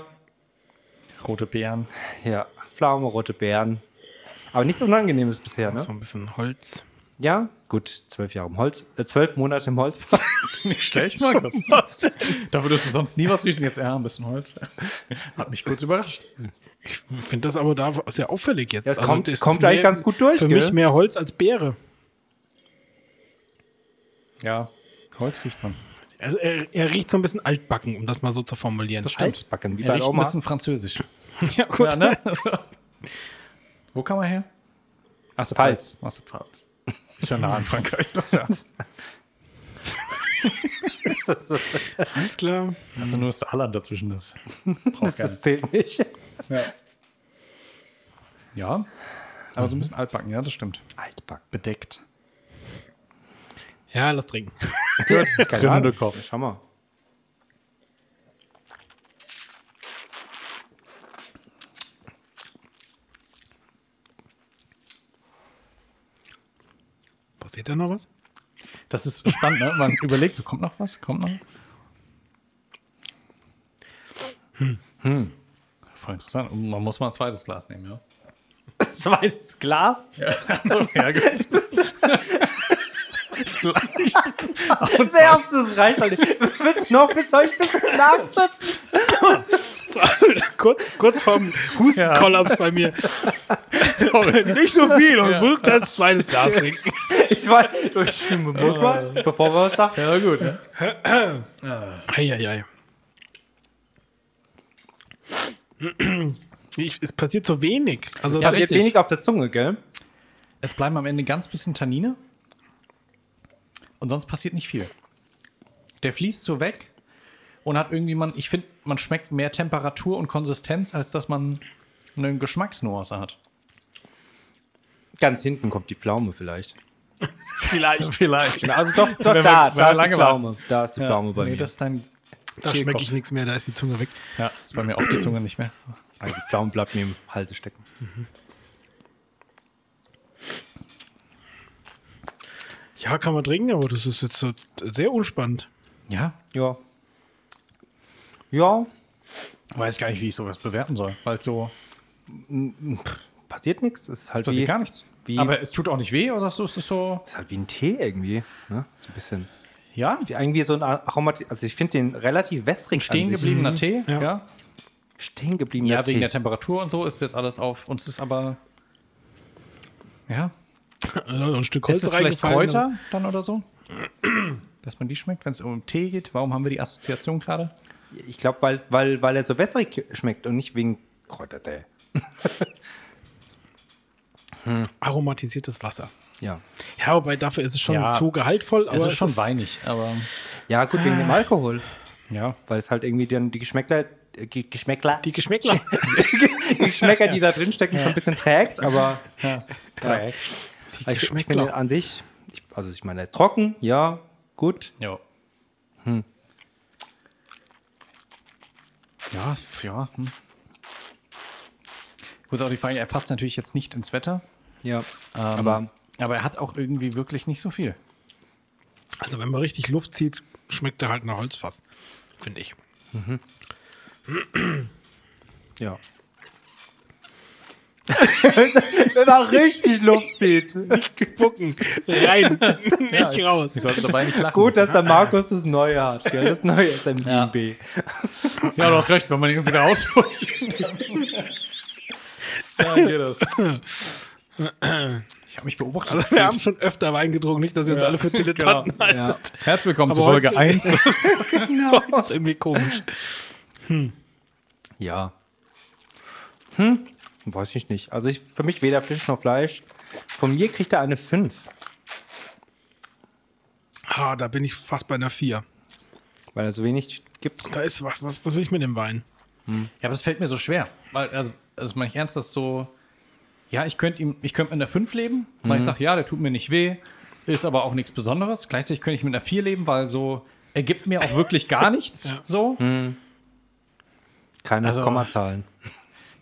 Rote Beeren. Ja, Pflaume, rote Beeren. Aber nichts Unangenehmes bisher, ne? So ein bisschen Holz. Ja, gut, zwölf Jahre im Holz, äh, zwölf Monate im Holzfass. Nicht schlecht, Markus. Dafür, du sonst nie was riechst, und jetzt ja, ein bisschen Holz. Hat mich kurz überrascht. Ich finde das aber da sehr auffällig jetzt. Ja, es kommt- das kommt eigentlich ganz gut durch, Für gell? mich mehr Holz als Beere. Ja, Holz riecht man. Also er, er riecht so ein bisschen altbacken, um das mal so zu formulieren. Das stimmt. Altbacken, wie Er bei riecht ein Oma. bisschen französisch. Ja, gut. Ja, ne? Wo kam er her? Aus der Pfalz. Pfalz. Aus der Pfalz. Ist ja nah an Frankreich, das ja. Alles klar. Also nur das Saarland dazwischen ist. Braucht Das zählt nicht. Ja. ja. Aber so ein bisschen altbacken, ja, das stimmt. Altbacken. Bedeckt. Ja, lass trinken. Gut, Grüne Ahnung. Kopf. Schau mal. Passiert da noch was? Das ist spannend, ne? Man überlegt, so kommt noch was? Kommt noch? Hm. Voll interessant. Und man muss mal ein zweites Glas nehmen, ja. Zweites Glas. Ja, also, ja gut. Das erste, reicht halt nicht. Willst du noch, bis ein bisschen nachschütten? kurz, kurz vorm Hustenkollaps bei mir. Nicht so viel und ja. das zweites Glas trinken. Ich weiß, ich muss mal, bevor wir was sagen. Ja, gut. Ne? Eieiei. Ich, es passiert so wenig. Also Ja, richtig. wenig auf der Zunge, gell? Es bleiben am Ende ganz bisschen Tannine. Und sonst passiert nicht viel. Der fließt so weg und hat irgendwie man, ich finde, man schmeckt mehr Temperatur und Konsistenz, als dass man eine Geschmacksnuance hat. Ganz hinten kommt die Pflaume vielleicht. vielleicht. Vielleicht. Also doch, doch Wenn da, wir da ist die lange Pflaume. Da ist die Ja, Pflaume bei nee, mir. das ist dein. Da schmecke ich nichts mehr, da ist die Zunge weg. Ja, ist bei mir auch die Zunge nicht mehr. Also die Pflaume bleibt mir im Halse stecken. Ja, kann man trinken, aber das ist jetzt sehr unspannend. Ja, Ja. Ja, weiß gar nicht, wie ich sowas bewerten soll, weil so passiert nichts. Ist halt passiert wie, gar nichts. wie- Aber es tut auch nicht weh, oder so ist es so. ist halt wie ein Tee irgendwie. Ne? So ein bisschen. Ja, Wie irgendwie so ein Aromat. Also ich finde den relativ wässrig. stehen gebliebener Tee. Ja. Ja, Stehen gebliebener ja Tee. wegen der Temperatur und so ist jetzt alles auf. Uns ist aber. Ja, Also ein Stück Ist das vielleicht Kräuter dann oder so? Dass man die schmeckt, wenn es um Tee geht? Warum haben wir die Assoziation gerade? Ich glaube, weil, weil, weil er so wässrig schmeckt und nicht wegen Kräutertee. Aromatisiertes Wasser. Ja. Ja, wobei dafür ist es schon Ja. zu gehaltvoll. Es ist schon ist- weinig, aber Ja, gut, wegen dem Alkohol. ja. Weil es halt irgendwie dann die Geschmäckler, äh, Ge- Geschmäckler, Die Geschmäckler. die Geschmäcker, die da drin stecken, schon ein bisschen trägt, aber ja. Die ich, ich Geschmäckler. finde an sich, ich, also ich meine, trocken, ja, gut. Ja. Hm. Ja, ja. Hm. Gut, auch die Frage, er passt natürlich jetzt nicht ins Wetter, Ja, ähm, aber aber er hat auch irgendwie wirklich nicht so viel. Also wenn man richtig Luft zieht, schmeckt er halt nach Holzfass. Finde ich. ja. Wenn er richtig Luft zieht. Spucken. Rein. nicht raus. Ich sollte dabei nicht lachen. Gut, dass der Markus das Neue hat, gell? das neue SM7B. ja, du hast recht, wenn man ihn wieder ausspricht. ja, geht das. Ich habe mich beobachtet. Also wir haben schon öfter Wein getrunken, nicht, dass ihr uns alle für Dilettanten genau. halten. Ja. Herzlich willkommen zu Folge heute- 1. Genau. Das ist irgendwie komisch. Ja. Hm, weiß ich nicht. Also ich, für mich weder Fisch noch Fleisch. Von mir kriegt er eine 5. Ah, da bin ich fast bei einer 4. Weil er so wenig gibt. Da ist was, was, was will ich mit dem Wein? Ja, aber das fällt mir so schwer. Weil, also, das meine ich ernst, das ist so. Ja, ich könnte ihm, ich könnte mit einer 5 leben, weil ich sage, ja, der tut mir nicht weh, ist aber auch nichts Besonderes. Gleichzeitig könnte ich mit einer 4 leben, weil so, er gibt mir auch wirklich gar nichts. Ja. So. Keine Also- Kommazahlen.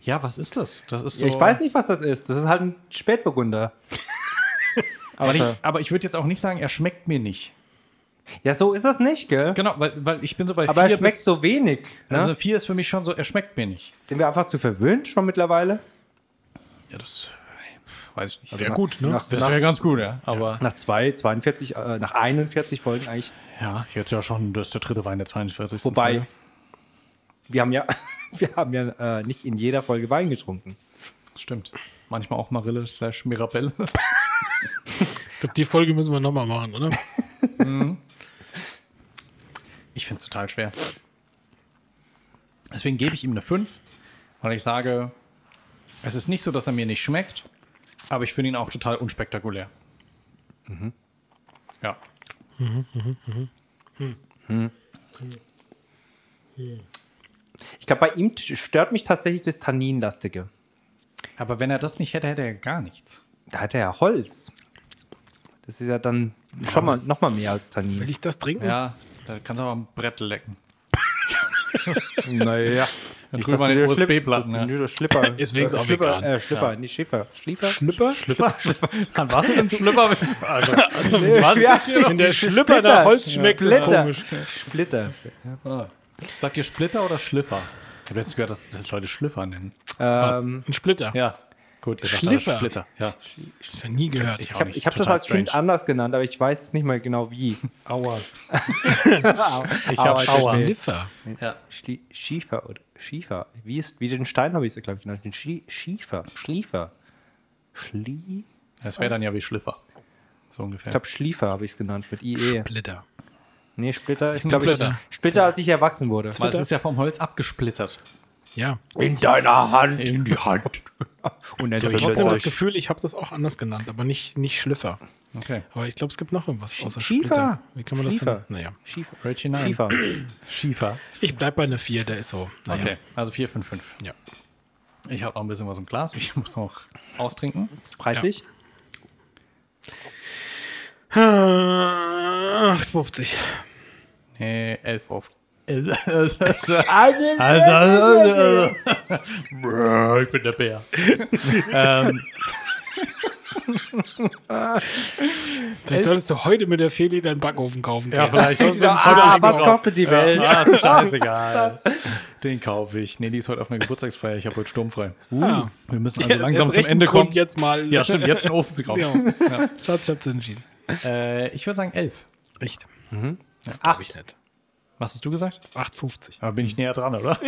Ja, was ist das? Das ist so. Ja, ich weiß nicht, was das ist. Das ist halt ein Spätburgunder. Aber ich, aber ich würde jetzt auch nicht sagen, er schmeckt mir nicht. ja, so ist das nicht, gell? Genau, weil, weil ich bin so bei Aber er vier schmeckt bis, so wenig. Ne? Also 4 ist für mich schon so, er schmeckt mir nicht. Sind wir einfach zu verwöhnt schon mittlerweile? Ja, das weiß ich nicht. Wäre gut, ne? Nach, Das wäre ganz gut, ja. Aber nach zwei, 42, äh, nach 41 Folgen eigentlich. ja, jetzt ja schon, das ist der dritte Wein der 42. Wobei, Folge. Wir haben ja, wir haben ja äh, nicht in jeder Folge Wein getrunken. Stimmt. Manchmal auch Marille slash Mirabelle. Ich glaube, die Folge müssen wir nochmal machen, oder? Ich finde es total schwer. Deswegen gebe ich ihm eine 5, weil ich sage, es ist nicht so, dass er mir nicht schmeckt, aber ich finde ihn auch total unspektakulär. Ja. Ich glaube, bei ihm stört mich tatsächlich das Tanninlastige. Aber wenn er das nicht hätte, hätte er gar nichts. Da hat er ja Holz. Das ist ja dann schon mal noch mal mehr als Will Tannin. ich das trinken? Ja, da kannst du aber am Brett lecken. Naja. Dann drüber an den USB-Platten. Ja. Ja. Schlipper. Ist wenigstens auch Schlipper, vegan. äh, Schlipper, nicht Schiffer. Schliefer? Schlipper? Schlipper? An was denn Schlipper? Also, Was? Ja, Wenn der Schlipper nach Holz schmeckt, Splitter. komisch. Splitter. Sagt ihr Splitter oder Schliffer? Ich habe jetzt gehört, dass das Leute Schliffer nennen. Was? Ähm, Ein Splitter. Ja. Gut, ihr sagt alle Schliffer. Splitter. Ja. Ich habe ja nie gehört. Ich ich habe nicht. hab das Total als Kind strange. anders genannt, aber ich weiß es nicht mehr genau wie. Aua. Ich hab Aua. Schliffer. Ja. Schlie Schiefer oder Schiefer. Wie, ist, wie den Stein habe ich es, glaube ich, genannt. Den Schlie Schiefer. Schliefer. Schlie Das wäre dann ja wie Schliffer. So ungefähr. ich glaube, Schliefer habe ich es genannt mit IE. Splitter. Nee, Splitter. ist glaube, Splitter. ich, Splitter, als ich erwachsen wurde. Weil es ist ja vom Holz abgesplittert. Ja. In deiner Hand. In die Hand. Und Ich habe trotzdem das Gefühl, ich habe das auch anders genannt, aber nicht, nicht Schliffer. Okay. Aber ich glaube, es gibt noch irgendwas außer Schiefer. Splitter. Wie kann man das Schiefer. denn? Naja. Schiefer. Schiefer. Schiefer. Ich bleib bei einer 4, der ist so. Naja. Okay, also 4, 5, 5. Ja. Ich habe noch ein bisschen was im Glas. Ich muss noch austrinken. Preislich? 8,50. Nee, 11 auf. also, ich bin der Bär. ähm, Vielleicht solltest du heute mit der Feli deinen Backofen kaufen. ja, vielleicht. Ah, was kostet die Welt? Ja, ist scheißegal. Den kaufe ich. Nee, die ist heute auf einer Geburtstagsfeier. Ich habe heute sturmfrei. Ah. Wir müssen also Ja, langsam zum Ende Grund, kommen. jetzt mal. Ja, stimmt, jetzt einen Ofen zu kaufen. Ja. Schatz, ich hab's entschieden. Äh, ich würde sagen 11. Echt? Acht. Ich nicht. Was hast du gesagt? 8,50. Aber bin ich näher dran, oder?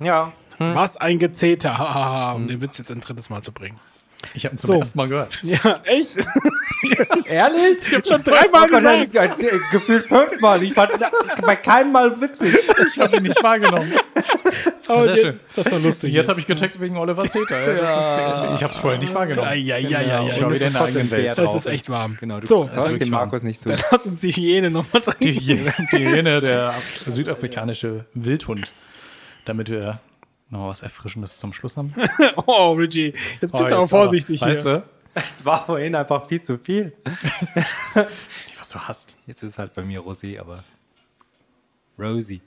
Ja. Was ein Gezeter. Um den Witz jetzt ein drittes Mal zu bringen. Ich habe ihn zum So. ersten Mal gehört. Ja, echt? Ehrlich? Ich habe schon dreimal gesagt. Gefühlt fünfmal. Ich fand bei keinem Mal witzig. Ich habe ihn nicht wahrgenommen. Aber Sehr jetzt, schön. Das ist doch lustig. Jetzt habe ich gecheckt wegen Oliver Zeter. Ja, ist, ich habe es vorher nicht wahrgenommen. Ja, ja, ja, ja, Ich ja. war wieder in der eigenen Welt. Das ist echt warm. Genau, du So, hörst warm. Markus nicht zu. dann lass uns die Hyäne nochmal Die trinken. Hyäne, die Hyäne der südafrikanische Wildhund. Damit wir noch was Erfrischendes zum Schluss haben. Oh, Richie, jetzt bist Oh, du aber jetzt vorsichtig Weißt hier. du? Es war vorhin einfach viel zu viel. Weiß nicht, was du hast. Jetzt ist es halt bei mir Rosé, aber Rosie.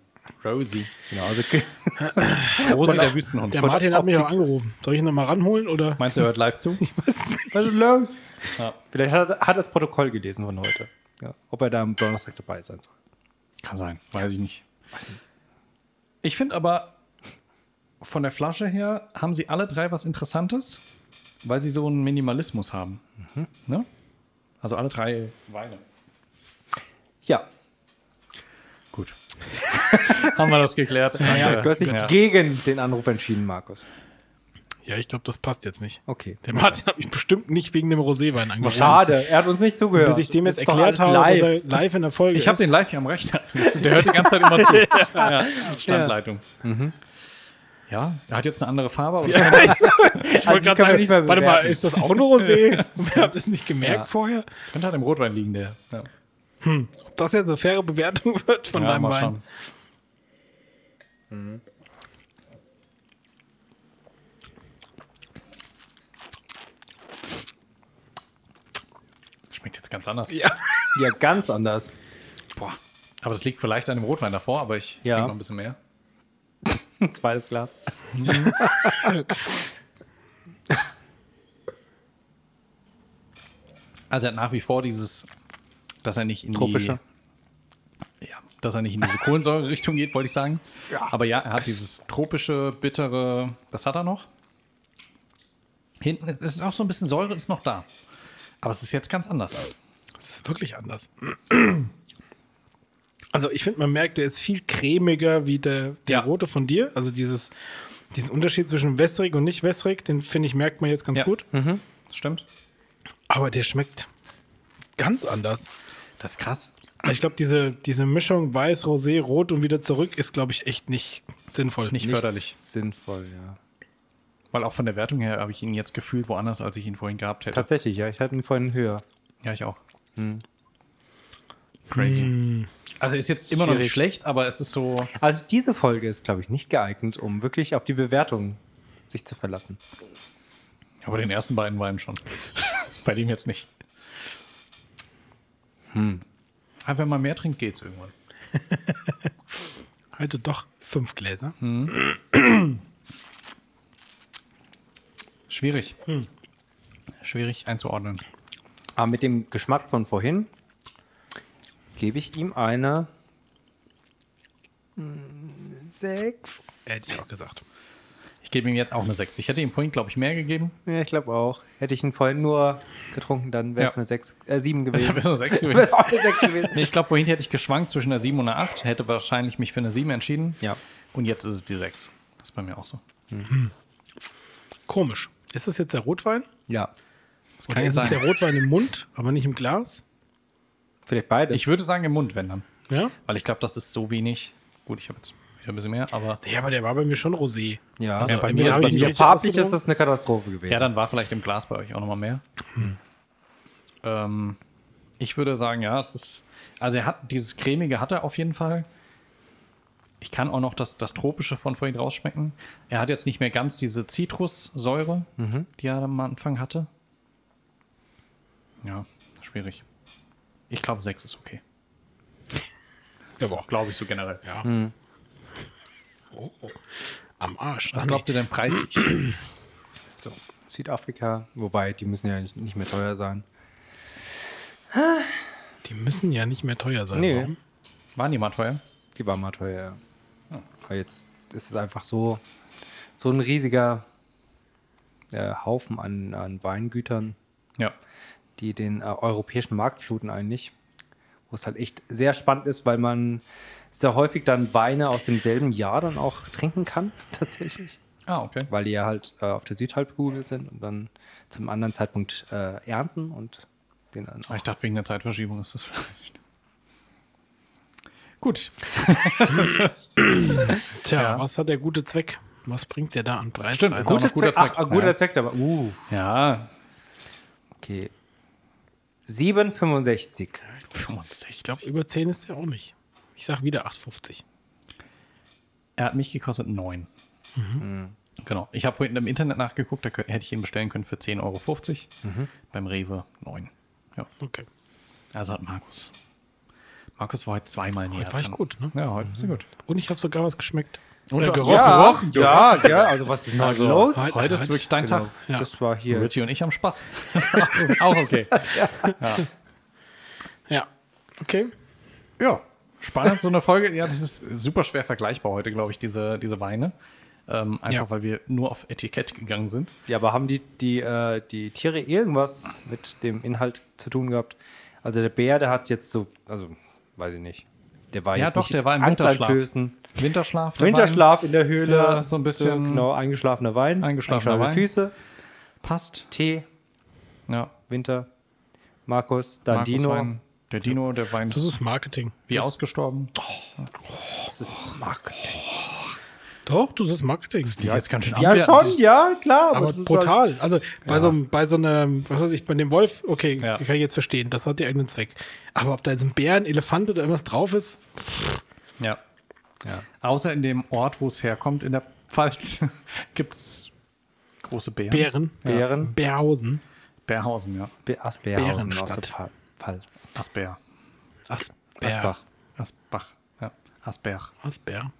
Rosie. Genau, also Rosie, der Wüstenhund. Der Martin hat mich auch angerufen. Soll ich ihn nochmal ranholen? Oder? Meinst du, er hört live zu? was ist los? Ja. Vielleicht hat er das Protokoll gelesen von heute. Ja, ob er da am Donnerstag dabei sein soll. Kann sein, weiß ich nicht. Ich finde aber, von der Flasche her haben sie alle drei was Interessantes, weil sie so einen Minimalismus haben. Ne? Also alle drei Weine. Ja. haben wir das geklärt? ja du hast dich Ja. gegen den Anruf entschieden, Markus. Ja, ich glaube, das passt jetzt nicht. Okay. Der Martin hat mich bestimmt nicht wegen dem Roséwein angerufen. Schade, er hat uns nicht zugehört. Bis ich dem jetzt erklärt habe, live. dass er live in der Folge Ich habe den live hier am Rechner. Der hört die ganze Zeit immer zu. ja, das ist Standleitung. Ja, er hat jetzt eine andere Farbe. Aber Ich wollte Also, gerade sagen, nicht mehr warte mal, ist das auch ein Rosé? Ich habe das nicht gemerkt Ja. vorher. könnte halt im Rotwein liegen, der. Ja, Ob das jetzt eine faire Bewertung wird von ja deinem mal Wein? schauen. Schmeckt jetzt ganz anders. Ja. ja, ganz anders. Boah. Aber das liegt vielleicht an dem Rotwein davor, aber ich Ja. trinke noch ein bisschen mehr. Ein zweites Glas. Also er hat nach wie vor dieses, dass er nicht in Tropische. die ja, dass er nicht in diese Kohlensäure-Richtung geht, wollte ich sagen. Aber ja, er hat dieses tropische, bittere, das hat er noch. Hinten ist es ist auch so ein bisschen Säure, ist noch da. Aber es ist jetzt ganz anders. Das ist wirklich anders. Also ich finde, man merkt, der ist viel cremiger wie der, der Ja. rote von dir. Also dieses, diesen Unterschied zwischen wässrig und nicht wässrig, den finde ich, merkt man jetzt ganz Ja. gut. Das stimmt. Aber der schmeckt ganz anders. Das ist krass. Also ich glaube, diese, diese Mischung weiß, rosé, rot und wieder zurück ist, glaube ich, echt nicht sinnvoll. Nicht förderlich. Sinnvoll, ja. Weil auch von der Wertung her habe ich ihn jetzt gefühlt woanders, als ich ihn vorhin gehabt hätte. Tatsächlich, ja. Ich hatte ihn vorhin höher. Ja, ich auch. Crazy. Also ist jetzt immer noch nicht Schwierig. schlecht, aber es ist so. Also diese Folge ist, glaube ich, nicht geeignet, um wirklich auf die Bewertung sich zu verlassen. Aber den ersten beiden Weinen schon. Bei dem jetzt nicht. Hm. Aber wenn man mehr trinkt, geht's irgendwann. Heute doch fünf Gläser. Schwierig. Schwierig einzuordnen. Aber mit dem Geschmack von vorhin gebe ich ihm eine mm, sechs. Hätte ich auch gesagt. Ich gebe ihm jetzt auch eine 6. Ich hätte ihm vorhin, glaube ich, mehr gegeben. Ja, ich glaube auch. Hätte ich ihn vorhin nur getrunken, dann wäre es Ja. eine sechs, äh, sieben Das gewesen. wäre so 6 Wäre gewesen. es auch eine sechs gewesen. Nee, ich glaube, vorhin hätte ich geschwankt zwischen einer 7 und einer 8. Hätte wahrscheinlich mich für eine 7 entschieden. Ja. Und jetzt ist es die 6. Das ist bei mir auch so. Komisch. Ist das jetzt der Rotwein? Ja. Das Oder kann ja ist es der sein. Rotwein im Mund, aber nicht im Glas? Vielleicht beide. Ich würde sagen im Mund, wenn dann. Ja? Weil ich glaube, das ist so wenig. Gut, ich habe jetzt wieder ein bisschen mehr, aber Ja, aber der war bei mir schon rosé. ja, Also bei bei mir habe ich nicht farblich ist das eine Katastrophe gewesen. ja, dann war vielleicht im Glas bei euch auch nochmal mehr. Ähm, ich würde sagen, ja, es ist. Also er hat dieses cremige hat er auf jeden Fall. Ich kann auch noch das, das Tropische von vorhin rausschmecken. Er hat jetzt nicht mehr ganz diese Zitrussäure, die er am Anfang hatte. Ja, schwierig. Ich glaube, 6 ist okay. Aber auch, Glaube ich so generell. ja. Oh, oh. Am Arsch. Was Ah, glaubt ihr denn preislich? so. Südafrika, wobei die müssen ja nicht, nicht mehr teuer sein. die müssen ja nicht mehr teuer sein. Nee. Warum? Waren die mal teuer? Die war mal teuer. ja. Aber jetzt ist es einfach so, so ein riesiger äh, Haufen an, an Weingütern, Ja. die den äh, europäischen Markt fluten eigentlich. Wo es halt echt sehr spannend ist, weil man sehr häufig dann Weine aus demselben Jahr dann auch trinken kann, tatsächlich. Ah, okay. Weil die ja halt äh, auf der Südhalbkugel sind und dann zum anderen Zeitpunkt äh, ernten und den dann Ah, auch Ich dachte, wegen der Zeitverschiebung ist das vielleicht. Gut. Tja, Ja. was hat der gute Zweck? Was bringt der da an Preis? Stimmt, ist auch noch guter Zweck. Ach, guter Ja. Zweck, aber uh, Ja, okay. 7,65. 65. Ich glaube, über 10 ist der auch nicht. Ich sag wieder 8,50. Er hat mich gekostet 9. Genau. Ich habe vorhin im Internet nachgeguckt, da hätte ich ihn bestellen können für 10,50 Euro. Beim Rewe 9. Ja. Okay. Also hat Markus. Markus war heute zweimal näher. Heute war ich dran. gut, ne? Ja, heute ist er gut. Und ich habe sogar was geschmeckt. Und Äh, du hast gerochen. ja, gerochen, ja, ja, also was ist denn Also, los? heute- Heute ist wirklich dein Genau, Tag. Ja. Das war hier. Richie und ich haben Spaß. Auch okay. Ja. Okay. Ja, spannend, so eine Folge. Ja, das ist super schwer vergleichbar heute, glaube ich, diese, diese Weine. Ähm, einfach Ja. weil wir nur auf Etikett gegangen sind. Ja, aber haben die, die, äh, die Tiere irgendwas mit dem Inhalt zu tun gehabt? Also der Bär, der hat jetzt so, also weiß ich nicht. Der war Ja, jetzt doch, nicht der war im Winterschlaf. Winterschlaf. der Winterschlaf in der Höhle. Ja, so ein bisschen- genau, eingeschlafener Wein. Eingeschlafener Wein. Füße. Passt. Tee, Ja, Winter. Markus, dann Markus Dino. Wein. Der Dino, der Wein Das ist ist Marketing. wie ausgestorben. Das ist Marketing. Doch, du sagst Marketing. Die ist jetzt ganz schön Ja, schon, ja, klar. Aber das ist brutal. Also bei so einem, bei so einem, was weiß ich, bei dem Wolf, okay, Ja. kann ich jetzt verstehen, das hat ja irgendeinen Zweck. Aber ob da jetzt ein Bär, ein Elefant oder irgendwas drauf ist, Ja. Ja. Außer in dem Ort, wo es herkommt, in der Pfalz, gibt es große Bären. Bären, Bären. Bärhausen, Bärhausen, ja. Aus Bärhausen aus der Pfalz. Asbär. Asbär. Asbach. Asbach. Ja. Asberg. Asbär.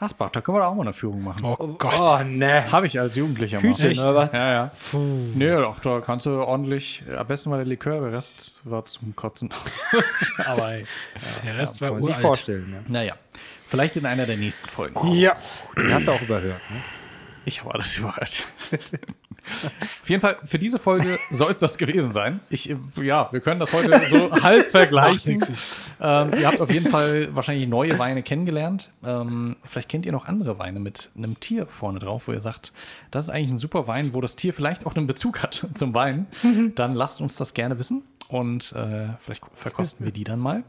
Asbach, da können wir da auch mal eine Führung machen. Oh Gott. Oh, ne. Habe ich als Jugendlicher mal. Hütchen, oder was? Ja, ja. Nee, doch, da kannst du ordentlich, am besten mal der Likör, der Rest war zum Kotzen. Aber hey, Der Rest Kann war man sich uralt. vorstellen, ja. naja. Vielleicht in einer der nächsten Folgen. Ja. Den hast du auch überhört, ne? Ich habe alles überhört. Auf jeden Fall, für diese Folge soll es das gewesen sein. Ich, ja, wir können das heute so halb vergleichen. Ähm, ihr habt auf jeden Fall wahrscheinlich neue Weine kennengelernt. Ähm, vielleicht kennt ihr noch andere Weine mit einem Tier vorne drauf, wo ihr sagt, das ist eigentlich ein super Wein, wo das Tier vielleicht auch einen Bezug hat zum Wein. Dann lasst uns das gerne wissen und äh, vielleicht verkosten wir die dann mal.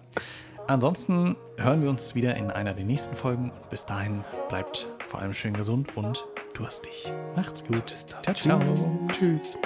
Ansonsten hören wir uns wieder in einer der nächsten Folgen und bis dahin bleibt vor allem schön gesund und durstig. Macht's gut. Ciao, ciao. Tschüss.